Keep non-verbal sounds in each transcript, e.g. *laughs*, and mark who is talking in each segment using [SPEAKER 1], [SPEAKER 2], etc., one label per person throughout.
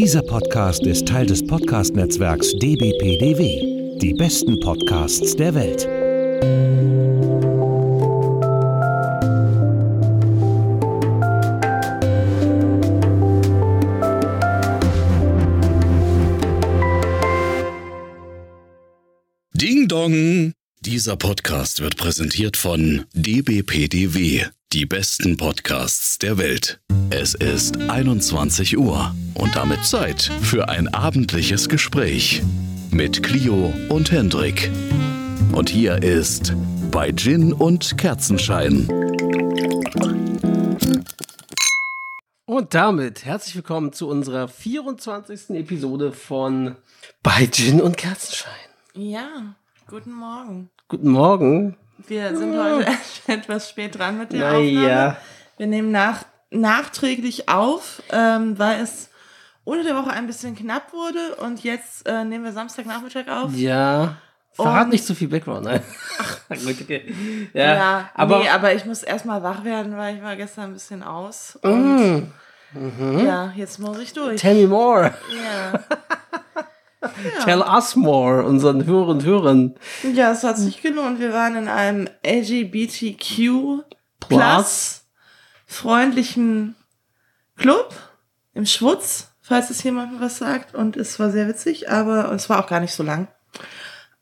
[SPEAKER 1] Dieser Podcast ist Teil des Podcast-Netzwerks dbpdw. Die besten Podcasts der Welt.
[SPEAKER 2] Ding Dong! Dieser Podcast wird präsentiert von dbpdw. Die besten Podcasts der Welt. Es ist 21 Uhr und damit Zeit für ein abendliches Gespräch mit Clio und Hendrik. Und hier ist bei Gin und Kerzenschein.
[SPEAKER 3] Und damit herzlich willkommen zu unserer 24. Episode von Bei Gin und Kerzenschein.
[SPEAKER 4] Ja, guten Morgen.
[SPEAKER 3] Guten Morgen.
[SPEAKER 4] Wir sind heute *laughs* etwas spät dran mit der
[SPEAKER 3] Naja.
[SPEAKER 4] Aufnahme. Wir nehmen nach, nachträglich auf, ähm, weil es unter der Woche ein bisschen knapp wurde und jetzt äh, nehmen wir Samstagnachmittag auf.
[SPEAKER 3] Ja. Verrat
[SPEAKER 4] Und-
[SPEAKER 3] nicht zu viel Background. Nein. *laughs* Gut, okay. Ja,
[SPEAKER 4] Ja,
[SPEAKER 3] aber.
[SPEAKER 4] nee, aber ich muss erstmal wach werden, weil ich war gestern ein bisschen aus.
[SPEAKER 3] Mm,
[SPEAKER 4] Und ja, jetzt muss ich durch.
[SPEAKER 3] tell me more.
[SPEAKER 4] Ja. *laughs*
[SPEAKER 3] Tell us more, unseren Hörern und Hörern.
[SPEAKER 4] ja, es hat sich gelohnt. Wir waren in einem LGBTQ
[SPEAKER 3] Plus.
[SPEAKER 4] Freundlichen Club im Schwutz, falls es jemandem was sagt. Und es war sehr witzig, aber es war auch gar nicht so lang.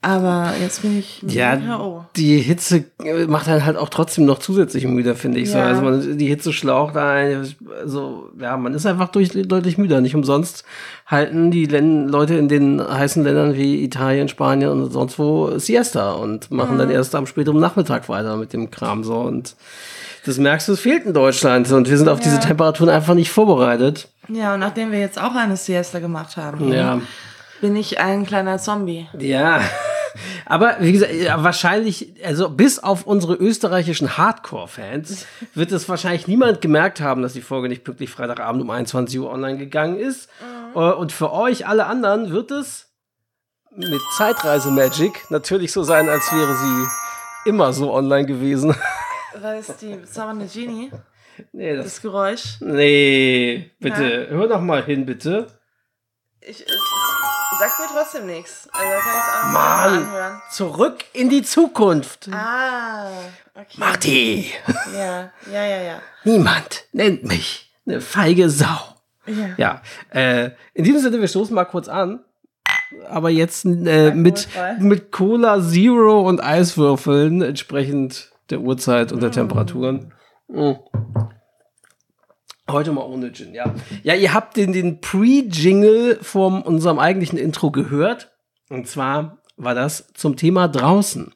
[SPEAKER 4] Aber jetzt bin ich
[SPEAKER 3] Ja,
[SPEAKER 4] K.O.
[SPEAKER 3] die Hitze äh, macht einen halt auch trotzdem noch zusätzlich müde, finde ich. So.
[SPEAKER 4] Ja.
[SPEAKER 3] Also man, die Hitze schlaucht einen. Also, ja, man ist einfach durch, deutlich müder. Nicht umsonst halten die Län Leute in den heißen Ländern wie Italien, Spanien und sonst wo Siesta und machen
[SPEAKER 4] Mhm.
[SPEAKER 3] dann erst am späteren Nachmittag weiter mit dem Kram so. Und das merkst du, es fehlt in Deutschland. Und wir sind auf diese
[SPEAKER 4] Ja.
[SPEAKER 3] Temperaturen einfach nicht vorbereitet.
[SPEAKER 4] Ja, und nachdem wir jetzt auch eine Siesta gemacht haben,
[SPEAKER 3] Ja.
[SPEAKER 4] bin ich ein kleiner Zombie.
[SPEAKER 3] Ja. *laughs* Aber wie gesagt, wahrscheinlich, also bis auf unsere österreichischen Hardcore-Fans, wird es wahrscheinlich niemand gemerkt haben, dass die Folge nicht pünktlich Freitagabend um 21 Uhr online gegangen ist. Äh, Und für euch, alle anderen, wird es mit Zeitreise-Magic natürlich so sein, als wäre sie immer so online gewesen. *laughs*
[SPEAKER 4] Weil es die zaubernde Genie,
[SPEAKER 3] nee, das,
[SPEAKER 4] das Geräusch.
[SPEAKER 3] nee, bitte, hör noch mal hin, bitte.
[SPEAKER 4] Ich, es, es sagt mir trotzdem nichts. Also kann ich auch
[SPEAKER 3] Mann,
[SPEAKER 4] mal anhören.
[SPEAKER 3] zurück in die Zukunft.
[SPEAKER 4] Ah, okay.
[SPEAKER 3] Marty,
[SPEAKER 4] Ja, ja, ja, ja.
[SPEAKER 3] niemand nennt mich eine feige Sau.
[SPEAKER 4] Ja.
[SPEAKER 3] Ja, äh, in diesem Sinne, wir stoßen mal kurz an. Aber jetzt äh, mit, mit Cola Zero und Eiswürfeln, entsprechend der Uhrzeit und der Temperaturen. Mm. Heute mal ohne Gin, ja. Ja, ihr habt den, den Pre-Jingle von unserem eigentlichen Intro gehört. Und zwar war das zum Thema draußen.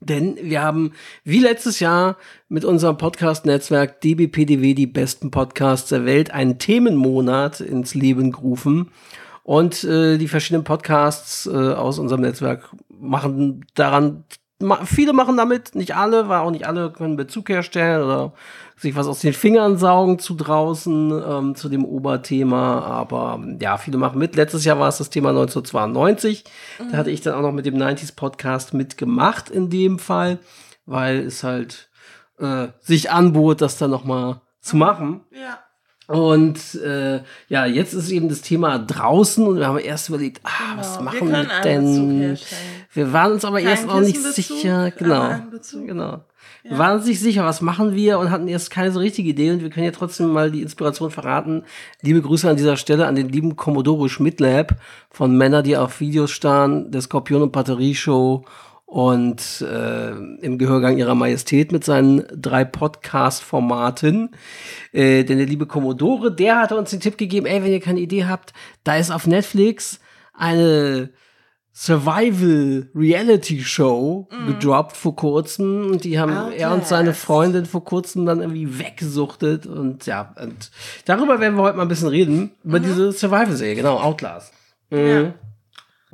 [SPEAKER 3] Denn wir haben wie letztes Jahr mit unserem Podcast-Netzwerk DBPDW, die besten Podcasts der Welt, einen Themenmonat ins Leben gerufen. Und äh, die verschiedenen Podcasts äh, aus unserem Netzwerk machen daran, viele machen damit, nicht alle, weil auch nicht alle können Bezug herstellen oder sich was aus den Fingern saugen zu draußen, ähm, zu dem Oberthema. Aber ja, viele machen mit. Letztes Jahr war es das Thema 1992. Da hatte ich dann auch noch mit dem 90s Podcast mitgemacht in dem Fall, weil es halt äh, sich anbot, das dann noch mal zu machen.
[SPEAKER 4] Ja.
[SPEAKER 3] Und äh, ja, jetzt ist eben das Thema draußen und wir haben erst überlegt, ah,
[SPEAKER 4] Genau.
[SPEAKER 3] was
[SPEAKER 4] Wir
[SPEAKER 3] machen wir,
[SPEAKER 4] Bezug
[SPEAKER 3] denn? Wir waren uns aber
[SPEAKER 4] Kein
[SPEAKER 3] erst auch nicht sicher, genau. Genau. Wir waren uns nicht sicher, was machen wir und hatten erst keine so richtige Idee und wir können ja trotzdem mal die Inspiration verraten. Liebe Grüße an dieser Stelle an den lieben Commodore Schmidlab von Männer, die auf Videos starren, der Skorpion und Batterie Show und äh, im Gehörgang ihrer Majestät mit seinen drei Podcast-Formaten. Äh, denn der liebe Commodore, der hatte uns den Tipp gegeben, ey, wenn ihr keine Idee habt, da ist auf Netflix eine Survival Reality Show gedroppt vor kurzem und die haben er und seine. Freundin vor kurzem dann irgendwie weggesuchtet und ja, und darüber werden wir heute mal ein bisschen reden, über diese Survival-Serie, genau, Outlast. Mhm.
[SPEAKER 4] Ja.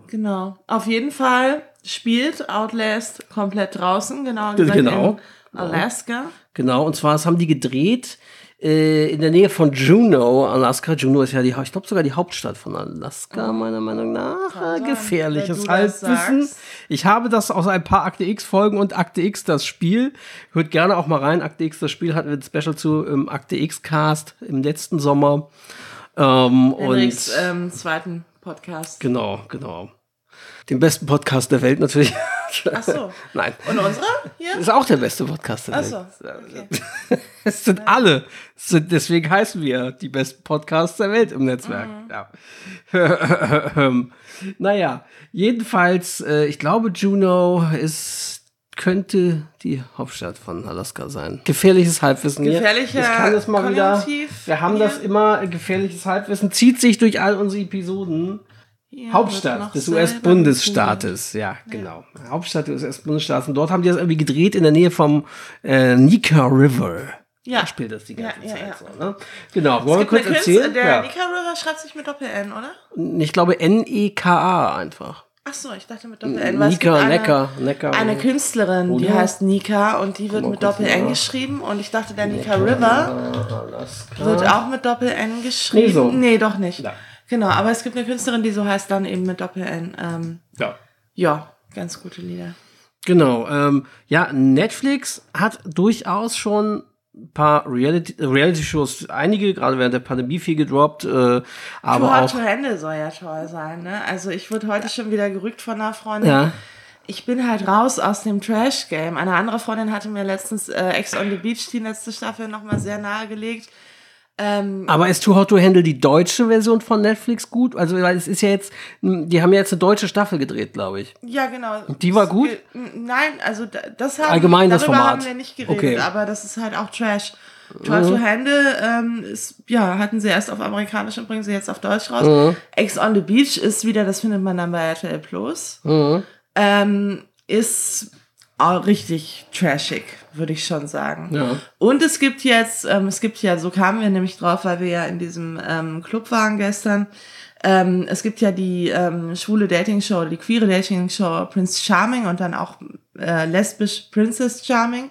[SPEAKER 4] Genau. Auf jeden Fall spielt Outlast komplett draußen, genau gesagt
[SPEAKER 3] Genau.
[SPEAKER 4] in Alaska.
[SPEAKER 3] Genau, und zwar, das haben die gedreht äh, in der Nähe von Juneau, Alaska. Juneau ist ja die, ich glaube sogar die Hauptstadt von Alaska, meiner Meinung nach.
[SPEAKER 4] Kann
[SPEAKER 3] Gefährliches Halbwissen. Ich habe das aus ein paar Akte X Folgen und Akte X das Spiel. Hört gerne auch mal rein. Akte X das Spiel hatten wir ein Special zu im Akte X Cast im letzten Sommer. Ähm,
[SPEAKER 4] Henriks
[SPEAKER 3] und
[SPEAKER 4] ähm, zweiten Podcast.
[SPEAKER 3] genau, genau. Den besten Podcast der Welt natürlich.
[SPEAKER 4] Ach so. *laughs*
[SPEAKER 3] Nein.
[SPEAKER 4] Und unserer hier?
[SPEAKER 3] Ist auch der beste Podcast der
[SPEAKER 4] Ach
[SPEAKER 3] Welt.
[SPEAKER 4] so. Okay. *laughs*
[SPEAKER 3] Es sind alle. Es sind, deswegen heißen wir die besten Podcasts der Welt im Netzwerk.
[SPEAKER 4] Mhm.
[SPEAKER 3] Ja. *laughs* Naja, jedenfalls, äh, ich glaube, Juneau ist könnte die Hauptstadt von Alaska sein. Gefährliches Halbwissen.
[SPEAKER 4] Gefährlicher
[SPEAKER 3] Ich kann das mal wieder.
[SPEAKER 4] Konjunktiv
[SPEAKER 3] Wir haben
[SPEAKER 4] hier.
[SPEAKER 3] das immer. Gefährliches Halbwissen zieht sich durch all unsere Episoden.
[SPEAKER 4] Noch
[SPEAKER 3] Hauptstadt des US-Bundesstaates, ja, genau. Hauptstadt des US-Bundesstaates. Und dort haben die das irgendwie gedreht in der Nähe vom äh, Nika River.
[SPEAKER 4] Ja.
[SPEAKER 3] Da spielt das die ganze
[SPEAKER 4] Ja, ja,
[SPEAKER 3] Zeit
[SPEAKER 4] ja.
[SPEAKER 3] so. Ne? Genau, wollen wir kurz erzählen?
[SPEAKER 4] Der
[SPEAKER 3] Ja.
[SPEAKER 4] Nika River schreibt sich mit Doppel-N, oder?
[SPEAKER 3] Ich glaube N-E-K-A einfach.
[SPEAKER 4] Ach so, ich dachte mit Doppel-N.
[SPEAKER 3] Nika,
[SPEAKER 4] eine-
[SPEAKER 3] Necker, Necker.
[SPEAKER 4] Eine Künstlerin, die
[SPEAKER 3] Oder?
[SPEAKER 4] heißt Nika und die wird mit Doppel-N geschrieben und ich dachte, der Nika River
[SPEAKER 3] Alaska.
[SPEAKER 4] wird auch mit Doppel-N geschrieben.
[SPEAKER 3] Nee, so.
[SPEAKER 4] Nee, doch nicht.
[SPEAKER 3] Ja.
[SPEAKER 4] Genau, aber es gibt eine Künstlerin, die so heißt dann eben mit Doppel-N. Ähm,
[SPEAKER 3] Ja.
[SPEAKER 4] ja, ganz gute Lieder.
[SPEAKER 3] Genau. Ähm, ja, Netflix hat durchaus schon ein paar Reality- Reality-Shows, einige, gerade während der Pandemie viel gedroppt, äh, aber
[SPEAKER 4] Too Hot
[SPEAKER 3] auch.
[SPEAKER 4] to Handle soll ja toll sein, ne? Also ich wurde heute schon wieder gerückt von einer Freundin.
[SPEAKER 3] Ja.
[SPEAKER 4] Ich bin halt raus aus dem Trash-Game. Eine andere Freundin hatte mir letztens äh, Ex on the Beach, die letzte Staffel, nochmal sehr nahegelegt. Ähm,
[SPEAKER 3] Aber ist Too Hot to Handle die deutsche Version von Netflix gut? Also, weil es ist ja jetzt, die haben ja jetzt eine deutsche Staffel gedreht, glaube ich.
[SPEAKER 4] ja, genau.
[SPEAKER 3] Die war gut?
[SPEAKER 4] Nein, also da- das haben,
[SPEAKER 3] Allgemein das
[SPEAKER 4] darüber
[SPEAKER 3] Format.
[SPEAKER 4] haben wir nicht geredet,
[SPEAKER 3] Okay.
[SPEAKER 4] aber das ist halt auch Trash. Too Hot to Handle ähm, ist, ja, hatten sie erst auf amerikanisch und bringen sie jetzt auf Deutsch raus. Ex on the Beach ist wieder, das findet man dann bei RTL Plus. Ähm, ist richtig trashig, würde ich schon sagen.
[SPEAKER 3] Ja.
[SPEAKER 4] Und es gibt jetzt, ähm, es gibt ja, so kamen wir nämlich drauf, weil wir ja in diesem ähm, Club waren gestern. Ähm, es gibt ja die ähm, schwule Dating-Show, die queere Dating-Show Prince Charming und dann auch äh, lesbisch Princess Charming.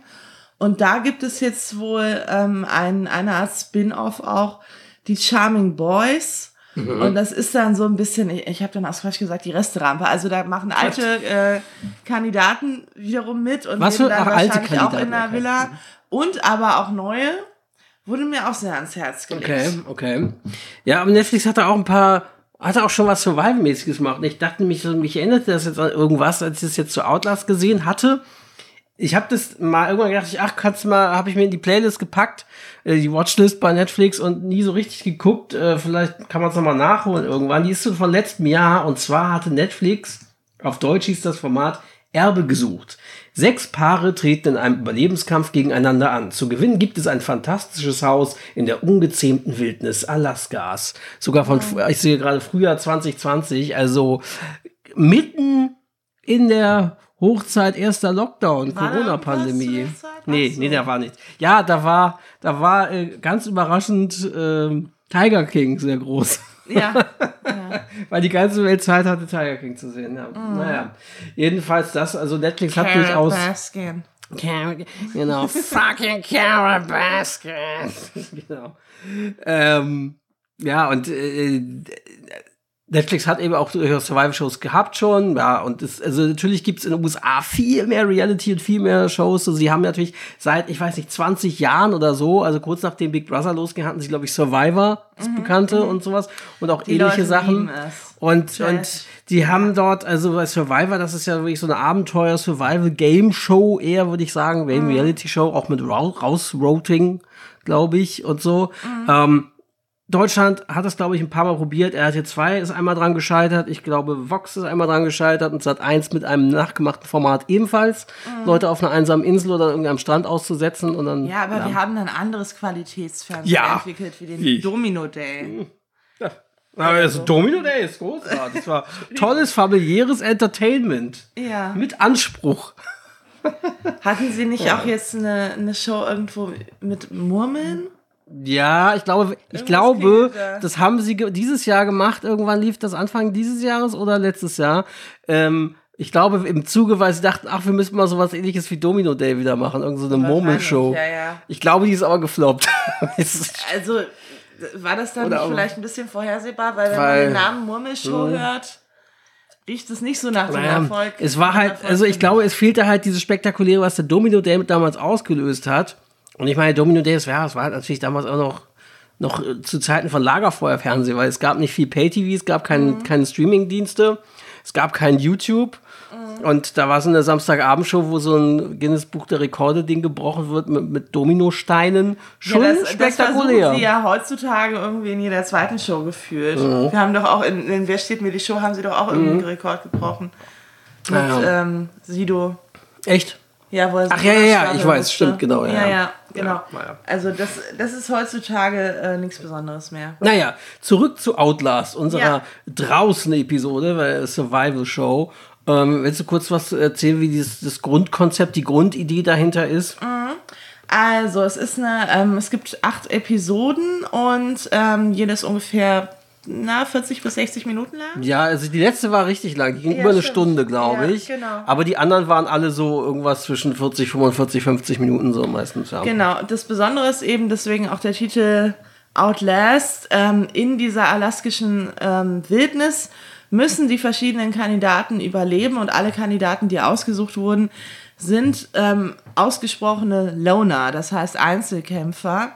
[SPEAKER 4] Und da gibt es jetzt wohl ähm, ein, eine Art Spin-off auch, die Charming Boys. Und das ist dann so ein bisschen, ich, ich habe dann aus Quatsch gesagt, die Resterampe. Also da machen alte äh, Kandidaten wiederum mit und
[SPEAKER 3] Was
[SPEAKER 4] leben dann
[SPEAKER 3] ach, alte
[SPEAKER 4] wahrscheinlich auch in
[SPEAKER 3] Kandidaten, okay.
[SPEAKER 4] Villa. Und aber auch neue. Wurde mir auch sehr ans Herz gelegt.
[SPEAKER 3] Okay, okay. Ja, aber Netflix hat da auch ein paar, hat auch schon was Survival-mäßiges gemacht. Und ich dachte mich, mich erinnerte das jetzt an irgendwas, als ich das jetzt zu Outlast gesehen hatte. Ich habe das mal irgendwann gedacht, ich, ach, kannst du mal, habe ich mir in die Playlist gepackt, die Watchlist bei Netflix und nie so richtig geguckt. Äh, vielleicht kann man es nochmal nachholen irgendwann. Die ist von letztem Jahr und zwar hatte Netflix, auf Deutsch hieß das Format, Erbe gesucht. Sechs Paare treten in einem Überlebenskampf gegeneinander an. Zu gewinnen gibt es ein fantastisches Haus in der ungezähmten Wildnis Alaskas. Sogar von, ich sehe gerade Frühjahr 2020, also mitten in der Hochzeit erster Lockdown, Corona-Pandemie. Nee,
[SPEAKER 4] so.
[SPEAKER 3] nee, da war nicht. Ja, da war, da war äh, ganz überraschend ähm, Tiger King sehr groß.
[SPEAKER 4] Ja. *laughs*
[SPEAKER 3] Weil die ganze Welt Zeit hatte, Tiger King zu sehen. Ja.
[SPEAKER 4] Mhm.
[SPEAKER 3] Naja, jedenfalls das, also Netflix hat durchaus.
[SPEAKER 4] Baskin.
[SPEAKER 3] Carol, genau, *laughs* fucking Carol Baskin. *laughs* genau. Ähm, ja, und äh, Netflix hat eben auch durchaus Survival-Shows gehabt schon, ja, und es, also natürlich gibt's in den USA viel mehr Reality und viel mehr Shows. Also sie haben natürlich seit, ich weiß nicht, 20 Jahren oder so, also kurz nachdem Big Brother losging, hatten sie, glaube ich, Survivor, das Bekannte und sowas und auch
[SPEAKER 4] Mhm, Die
[SPEAKER 3] ähnliche
[SPEAKER 4] Leute
[SPEAKER 3] Sachen. Und,
[SPEAKER 4] Trash.
[SPEAKER 3] und die haben dort, also bei Survivor, das ist ja wirklich so eine Abenteuer-Survival-Game-Show, eher würde ich sagen, Game Reality-Show, auch mit Ra Rausroting, glaube ich, und so. Ähm, Deutschland hat das, glaube ich, ein paar Mal probiert. RTL 2 ist einmal dran gescheitert. Ich glaube, Vox ist einmal dran gescheitert und Sat 1 mit einem nachgemachten Format ebenfalls. Leute auf einer einsamen Insel oder irgendwie am Strand auszusetzen und dann.
[SPEAKER 4] Ja, aber wir haben ein anderes Qualitätsfernsehen
[SPEAKER 3] Ja.
[SPEAKER 4] entwickelt, wie den
[SPEAKER 3] Wie?
[SPEAKER 4] Domino Day.
[SPEAKER 3] Aber das Domino Day ist großartig. Das war *laughs* tolles, familiäres Entertainment.
[SPEAKER 4] Ja.
[SPEAKER 3] Mit Anspruch.
[SPEAKER 4] Hatten sie nicht auch jetzt eine, eine Show irgendwo mit Murmeln?
[SPEAKER 3] Ja, ich glaube, ich
[SPEAKER 4] Irgendwas
[SPEAKER 3] glaube,
[SPEAKER 4] da.
[SPEAKER 3] das haben sie dieses Jahr gemacht. Irgendwann lief das Anfang dieses Jahres oder letztes Jahr. Ähm, ich glaube, im Zuge, weil sie dachten, ach, wir müssen mal sowas ähnliches wie Domino Day wieder machen. Irgend so eine Murmelshow.
[SPEAKER 4] Ja, ja.
[SPEAKER 3] Ich glaube, die ist aber gefloppt. *laughs*
[SPEAKER 4] Also war das dann vielleicht ein bisschen vorhersehbar, weil wenn
[SPEAKER 3] Weil-
[SPEAKER 4] man den Namen Murmelshow hört, riecht es nicht so nach dem
[SPEAKER 3] naja,
[SPEAKER 4] Erfolg.
[SPEAKER 3] es war halt, also ich glaube, es fehlte halt dieses Spektakuläre, was der Domino Day damals ausgelöst hat. Und ich meine, Domino Day, das war, das war halt natürlich damals auch noch noch äh, zu Zeiten von Lagerfeuerfernsehen, weil es gab nicht viel Pay-TV, es gab kein, keine Streaming-Dienste, es gab kein YouTube. Und da war so eine Samstagabendshow, wo so ein Guinness Buch der Rekorde-Ding gebrochen wird mit, mit Dominosteinen. Schon
[SPEAKER 4] ja, das,
[SPEAKER 3] spektakulär.
[SPEAKER 4] Das sie ja heutzutage irgendwie in jeder zweiten Show geführt. Wir haben doch auch in, in Wer steht mir die Show, haben sie doch auch irgendeinen Rekord gebrochen. Mit
[SPEAKER 3] ja.
[SPEAKER 4] ähm, Sido.
[SPEAKER 3] Echt?
[SPEAKER 4] Ja, wo er
[SPEAKER 3] Ach, ja, ja, ja, ich weiß,
[SPEAKER 4] musste.
[SPEAKER 3] stimmt, genau, ja,
[SPEAKER 4] Ja,
[SPEAKER 3] ja.
[SPEAKER 4] Genau.
[SPEAKER 3] Ja.
[SPEAKER 4] Also das, das ist heutzutage äh, nichts Besonderes mehr.
[SPEAKER 3] Naja, zurück zu Outlast, unserer
[SPEAKER 4] Ja.
[SPEAKER 3] Draußen-Episode, weil Survival-Show. Ähm, willst du kurz was erzählen, wie dieses, das Grundkonzept, die Grundidee dahinter ist?
[SPEAKER 4] Also, es ist eine, ähm, es gibt acht Episoden und ähm, jedes ungefähr na, 40 bis 60 Minuten lang.
[SPEAKER 3] Ja, also die letzte war richtig lang, die ging
[SPEAKER 4] Ja,
[SPEAKER 3] über eine
[SPEAKER 4] stimmt.
[SPEAKER 3] Stunde, glaube
[SPEAKER 4] Ja,
[SPEAKER 3] ich.
[SPEAKER 4] genau.
[SPEAKER 3] Aber die anderen waren alle so irgendwas zwischen 40, 45, 50 Minuten so meistens, ja.
[SPEAKER 4] Genau, das Besondere ist eben deswegen auch der Titel Outlast. Ähm, in dieser alaskischen ähm, Wildnis müssen die verschiedenen Kandidaten überleben und alle Kandidaten, die ausgesucht wurden, sind ähm, ausgesprochene Loner, das heißt Einzelkämpfer.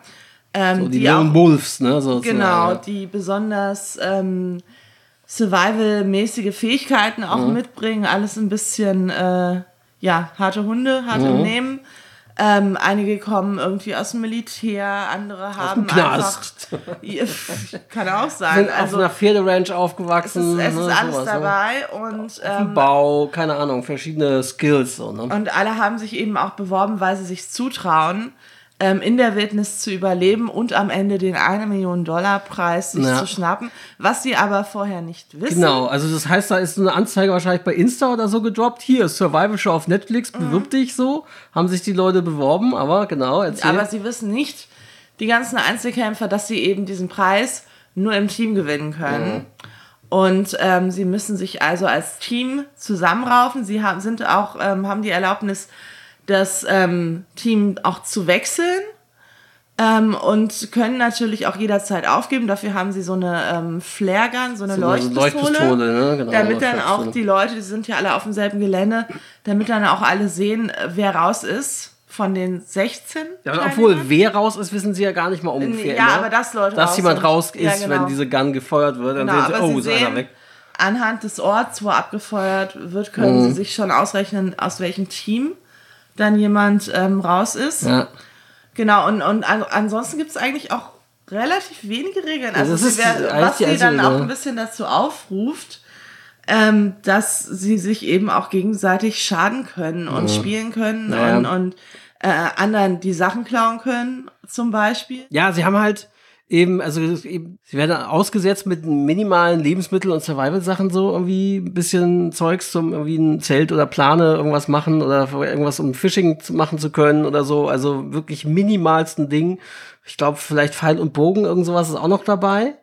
[SPEAKER 4] Ähm,
[SPEAKER 3] So die,
[SPEAKER 4] die
[SPEAKER 3] Lone Wolves, ne? sozusagen.
[SPEAKER 4] genau, die besonders ähm, Survival-mäßige Fähigkeiten auch
[SPEAKER 3] Mhm.
[SPEAKER 4] mitbringen. Alles ein bisschen, äh, ja, harte Hunde, hart
[SPEAKER 3] Mhm.
[SPEAKER 4] im Nehmen. Ähm, einige kommen irgendwie aus dem Militär, andere haben
[SPEAKER 3] Knast.
[SPEAKER 4] einfach. *laughs* Ja, Kann auch *laughs* sein.
[SPEAKER 3] Sind
[SPEAKER 4] Also
[SPEAKER 3] auf einer Pferderanch
[SPEAKER 4] es
[SPEAKER 3] aufgewachsen.
[SPEAKER 4] ist, es ist
[SPEAKER 3] ne,
[SPEAKER 4] alles
[SPEAKER 3] sowas, ne?
[SPEAKER 4] dabei und ähm,
[SPEAKER 3] Bau, keine Ahnung, verschiedene Skills. So, ne?
[SPEAKER 4] Und alle haben sich eben auch beworben, weil sie sich zutrauen, ähm, in der Wildnis zu überleben und am Ende den 1 Million Dollar Preis sich
[SPEAKER 3] Ja.
[SPEAKER 4] zu schnappen, was sie aber vorher nicht wissen.
[SPEAKER 3] Genau, also das heißt, da ist eine Anzeige wahrscheinlich bei Insta oder so gedroppt. Hier, Survival Show auf Netflix,
[SPEAKER 4] Mhm.
[SPEAKER 3] bewirb dich so. Haben sich die Leute beworben, aber genau, erzähl.
[SPEAKER 4] Aber sie wissen nicht, die ganzen Einzelkämpfer, dass sie eben diesen Preis nur im Team gewinnen können. Und ähm, sie müssen sich also als Team zusammenraufen. Sie haben, sind auch, ähm, haben die Erlaubnis, das ähm, Team auch zu wechseln. Ähm, und können natürlich auch jederzeit aufgeben. Dafür haben sie so eine ähm, Flare-Gun, so eine
[SPEAKER 3] So
[SPEAKER 4] Leuchtpistole.
[SPEAKER 3] Leuchtpistole, ne? Genau,
[SPEAKER 4] damit dann auch die Leute, die sind ja alle auf demselben Gelände, damit dann auch alle sehen, äh, wer raus ist von den 16.
[SPEAKER 3] ja, obwohl, wer raus ist, wissen sie ja gar nicht mal ungefähr.
[SPEAKER 4] Ja,
[SPEAKER 3] ne?
[SPEAKER 4] aber dass Leute
[SPEAKER 3] Dass
[SPEAKER 4] raus
[SPEAKER 3] jemand raus ist,
[SPEAKER 4] Ja, genau.
[SPEAKER 3] wenn diese Gun gefeuert wird, dann
[SPEAKER 4] Genau,
[SPEAKER 3] sehen sie, oh,
[SPEAKER 4] sie
[SPEAKER 3] ist einer weg.
[SPEAKER 4] anhand des Orts, wo abgefeuert wird, können
[SPEAKER 3] Mhm.
[SPEAKER 4] sie sich schon ausrechnen, aus welchem Team dann jemand ähm, raus ist.
[SPEAKER 3] Ja.
[SPEAKER 4] Genau, und, und an, ansonsten gibt es eigentlich auch relativ wenige Regeln. Also, wer-
[SPEAKER 3] eigentlich
[SPEAKER 4] was sie
[SPEAKER 3] einzige
[SPEAKER 4] dann auch ein bisschen dazu aufruft, ähm, dass sie sich eben auch gegenseitig schaden können und spielen können
[SPEAKER 3] Naja.
[SPEAKER 4] und, und äh, anderen die Sachen klauen können, zum Beispiel.
[SPEAKER 3] Ja, sie haben halt eben, also eben, sie werden ausgesetzt mit minimalen Lebensmittel- und Survival-Sachen so irgendwie ein bisschen Zeugs zum irgendwie ein Zelt oder Plane irgendwas machen oder irgendwas um Fishing machen zu können oder so. Also wirklich minimalsten Ding. Ich glaube, vielleicht Pfeil und Bogen, irgend sowas ist auch noch dabei.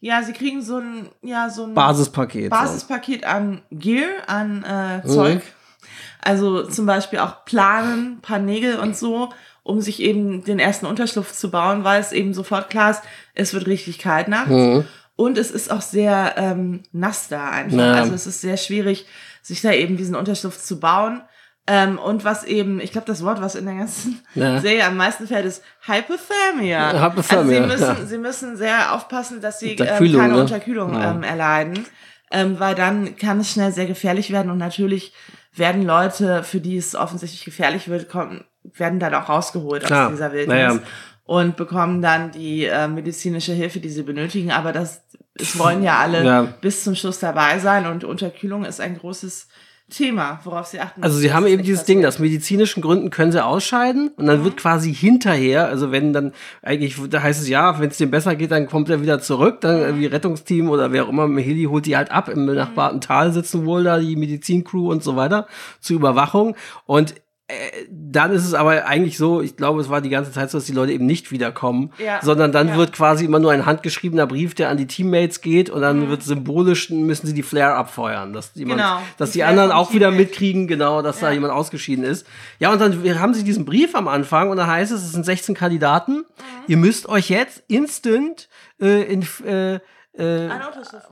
[SPEAKER 4] Ja, sie kriegen so ein, ja, so ein
[SPEAKER 3] Basispaket.
[SPEAKER 4] Basispaket an Gear, an äh, Zeug. Also zum Beispiel auch Planen, paar Nägel und so, um sich eben den ersten Unterschlupf zu bauen, weil es eben sofort klar ist, es wird richtig kalt nachts.
[SPEAKER 3] Mhm.
[SPEAKER 4] Und es ist auch sehr ähm, nass da einfach.
[SPEAKER 3] Ja.
[SPEAKER 4] Also es ist sehr schwierig, sich da eben diesen Unterschlupf zu bauen. Ähm, und was eben, ich glaube, das Wort, was in der ganzen
[SPEAKER 3] Ja. *laughs*
[SPEAKER 4] Serie am meisten fällt, ist Hypothermia.
[SPEAKER 3] Hypothermia,
[SPEAKER 4] Also sie müssen,
[SPEAKER 3] ja.
[SPEAKER 4] sie müssen sehr aufpassen, dass sie ähm, keine
[SPEAKER 3] ne?
[SPEAKER 4] Unterkühlung ähm, erleiden, ähm, weil dann kann es schnell sehr gefährlich werden und natürlich werden Leute, für die es offensichtlich gefährlich wird, kommen, werden dann auch rausgeholt
[SPEAKER 3] Klar.
[SPEAKER 4] aus dieser Wildnis
[SPEAKER 3] Naja.
[SPEAKER 4] und bekommen dann die äh, medizinische Hilfe, die sie benötigen. Aber das, es wollen ja alle
[SPEAKER 3] Ja.
[SPEAKER 4] bis zum Schluss dabei sein und Unterkühlung ist ein großes Thema, worauf sie achten.
[SPEAKER 3] Also sie haben eben dieses. Ding, aus medizinischen Gründen können sie ausscheiden und dann wird quasi hinterher, also wenn dann eigentlich, da heißt es ja, wenn es dem besser geht, dann kommt er wieder zurück, dann irgendwie Rettungsteam oder wer auch immer, mit Heli holt die halt ab, im benachbarten Tal sitzen wohl da die Medizincrew und so weiter zur Überwachung und dann ist es aber eigentlich so, ich glaube, es war die ganze Zeit so, dass die Leute eben nicht wiederkommen,
[SPEAKER 4] Ja.
[SPEAKER 3] sondern dann
[SPEAKER 4] Ja.
[SPEAKER 3] wird quasi immer nur ein handgeschriebener Brief, der an die Teammates geht und
[SPEAKER 4] Mhm.
[SPEAKER 3] dann wird symbolisch, müssen sie die Flare abfeuern, dass jemand,
[SPEAKER 4] Genau.
[SPEAKER 3] dass
[SPEAKER 4] Die
[SPEAKER 3] die anderen auch wieder mitkriegen, genau, dass da
[SPEAKER 4] Ja.
[SPEAKER 3] jemand ausgeschieden ist. Ja, und dann haben sie diesen Brief am Anfang und da heißt es, es sind 16 Kandidaten.
[SPEAKER 4] Mhm.
[SPEAKER 3] Ihr müsst euch jetzt instant äh, in, äh, äh,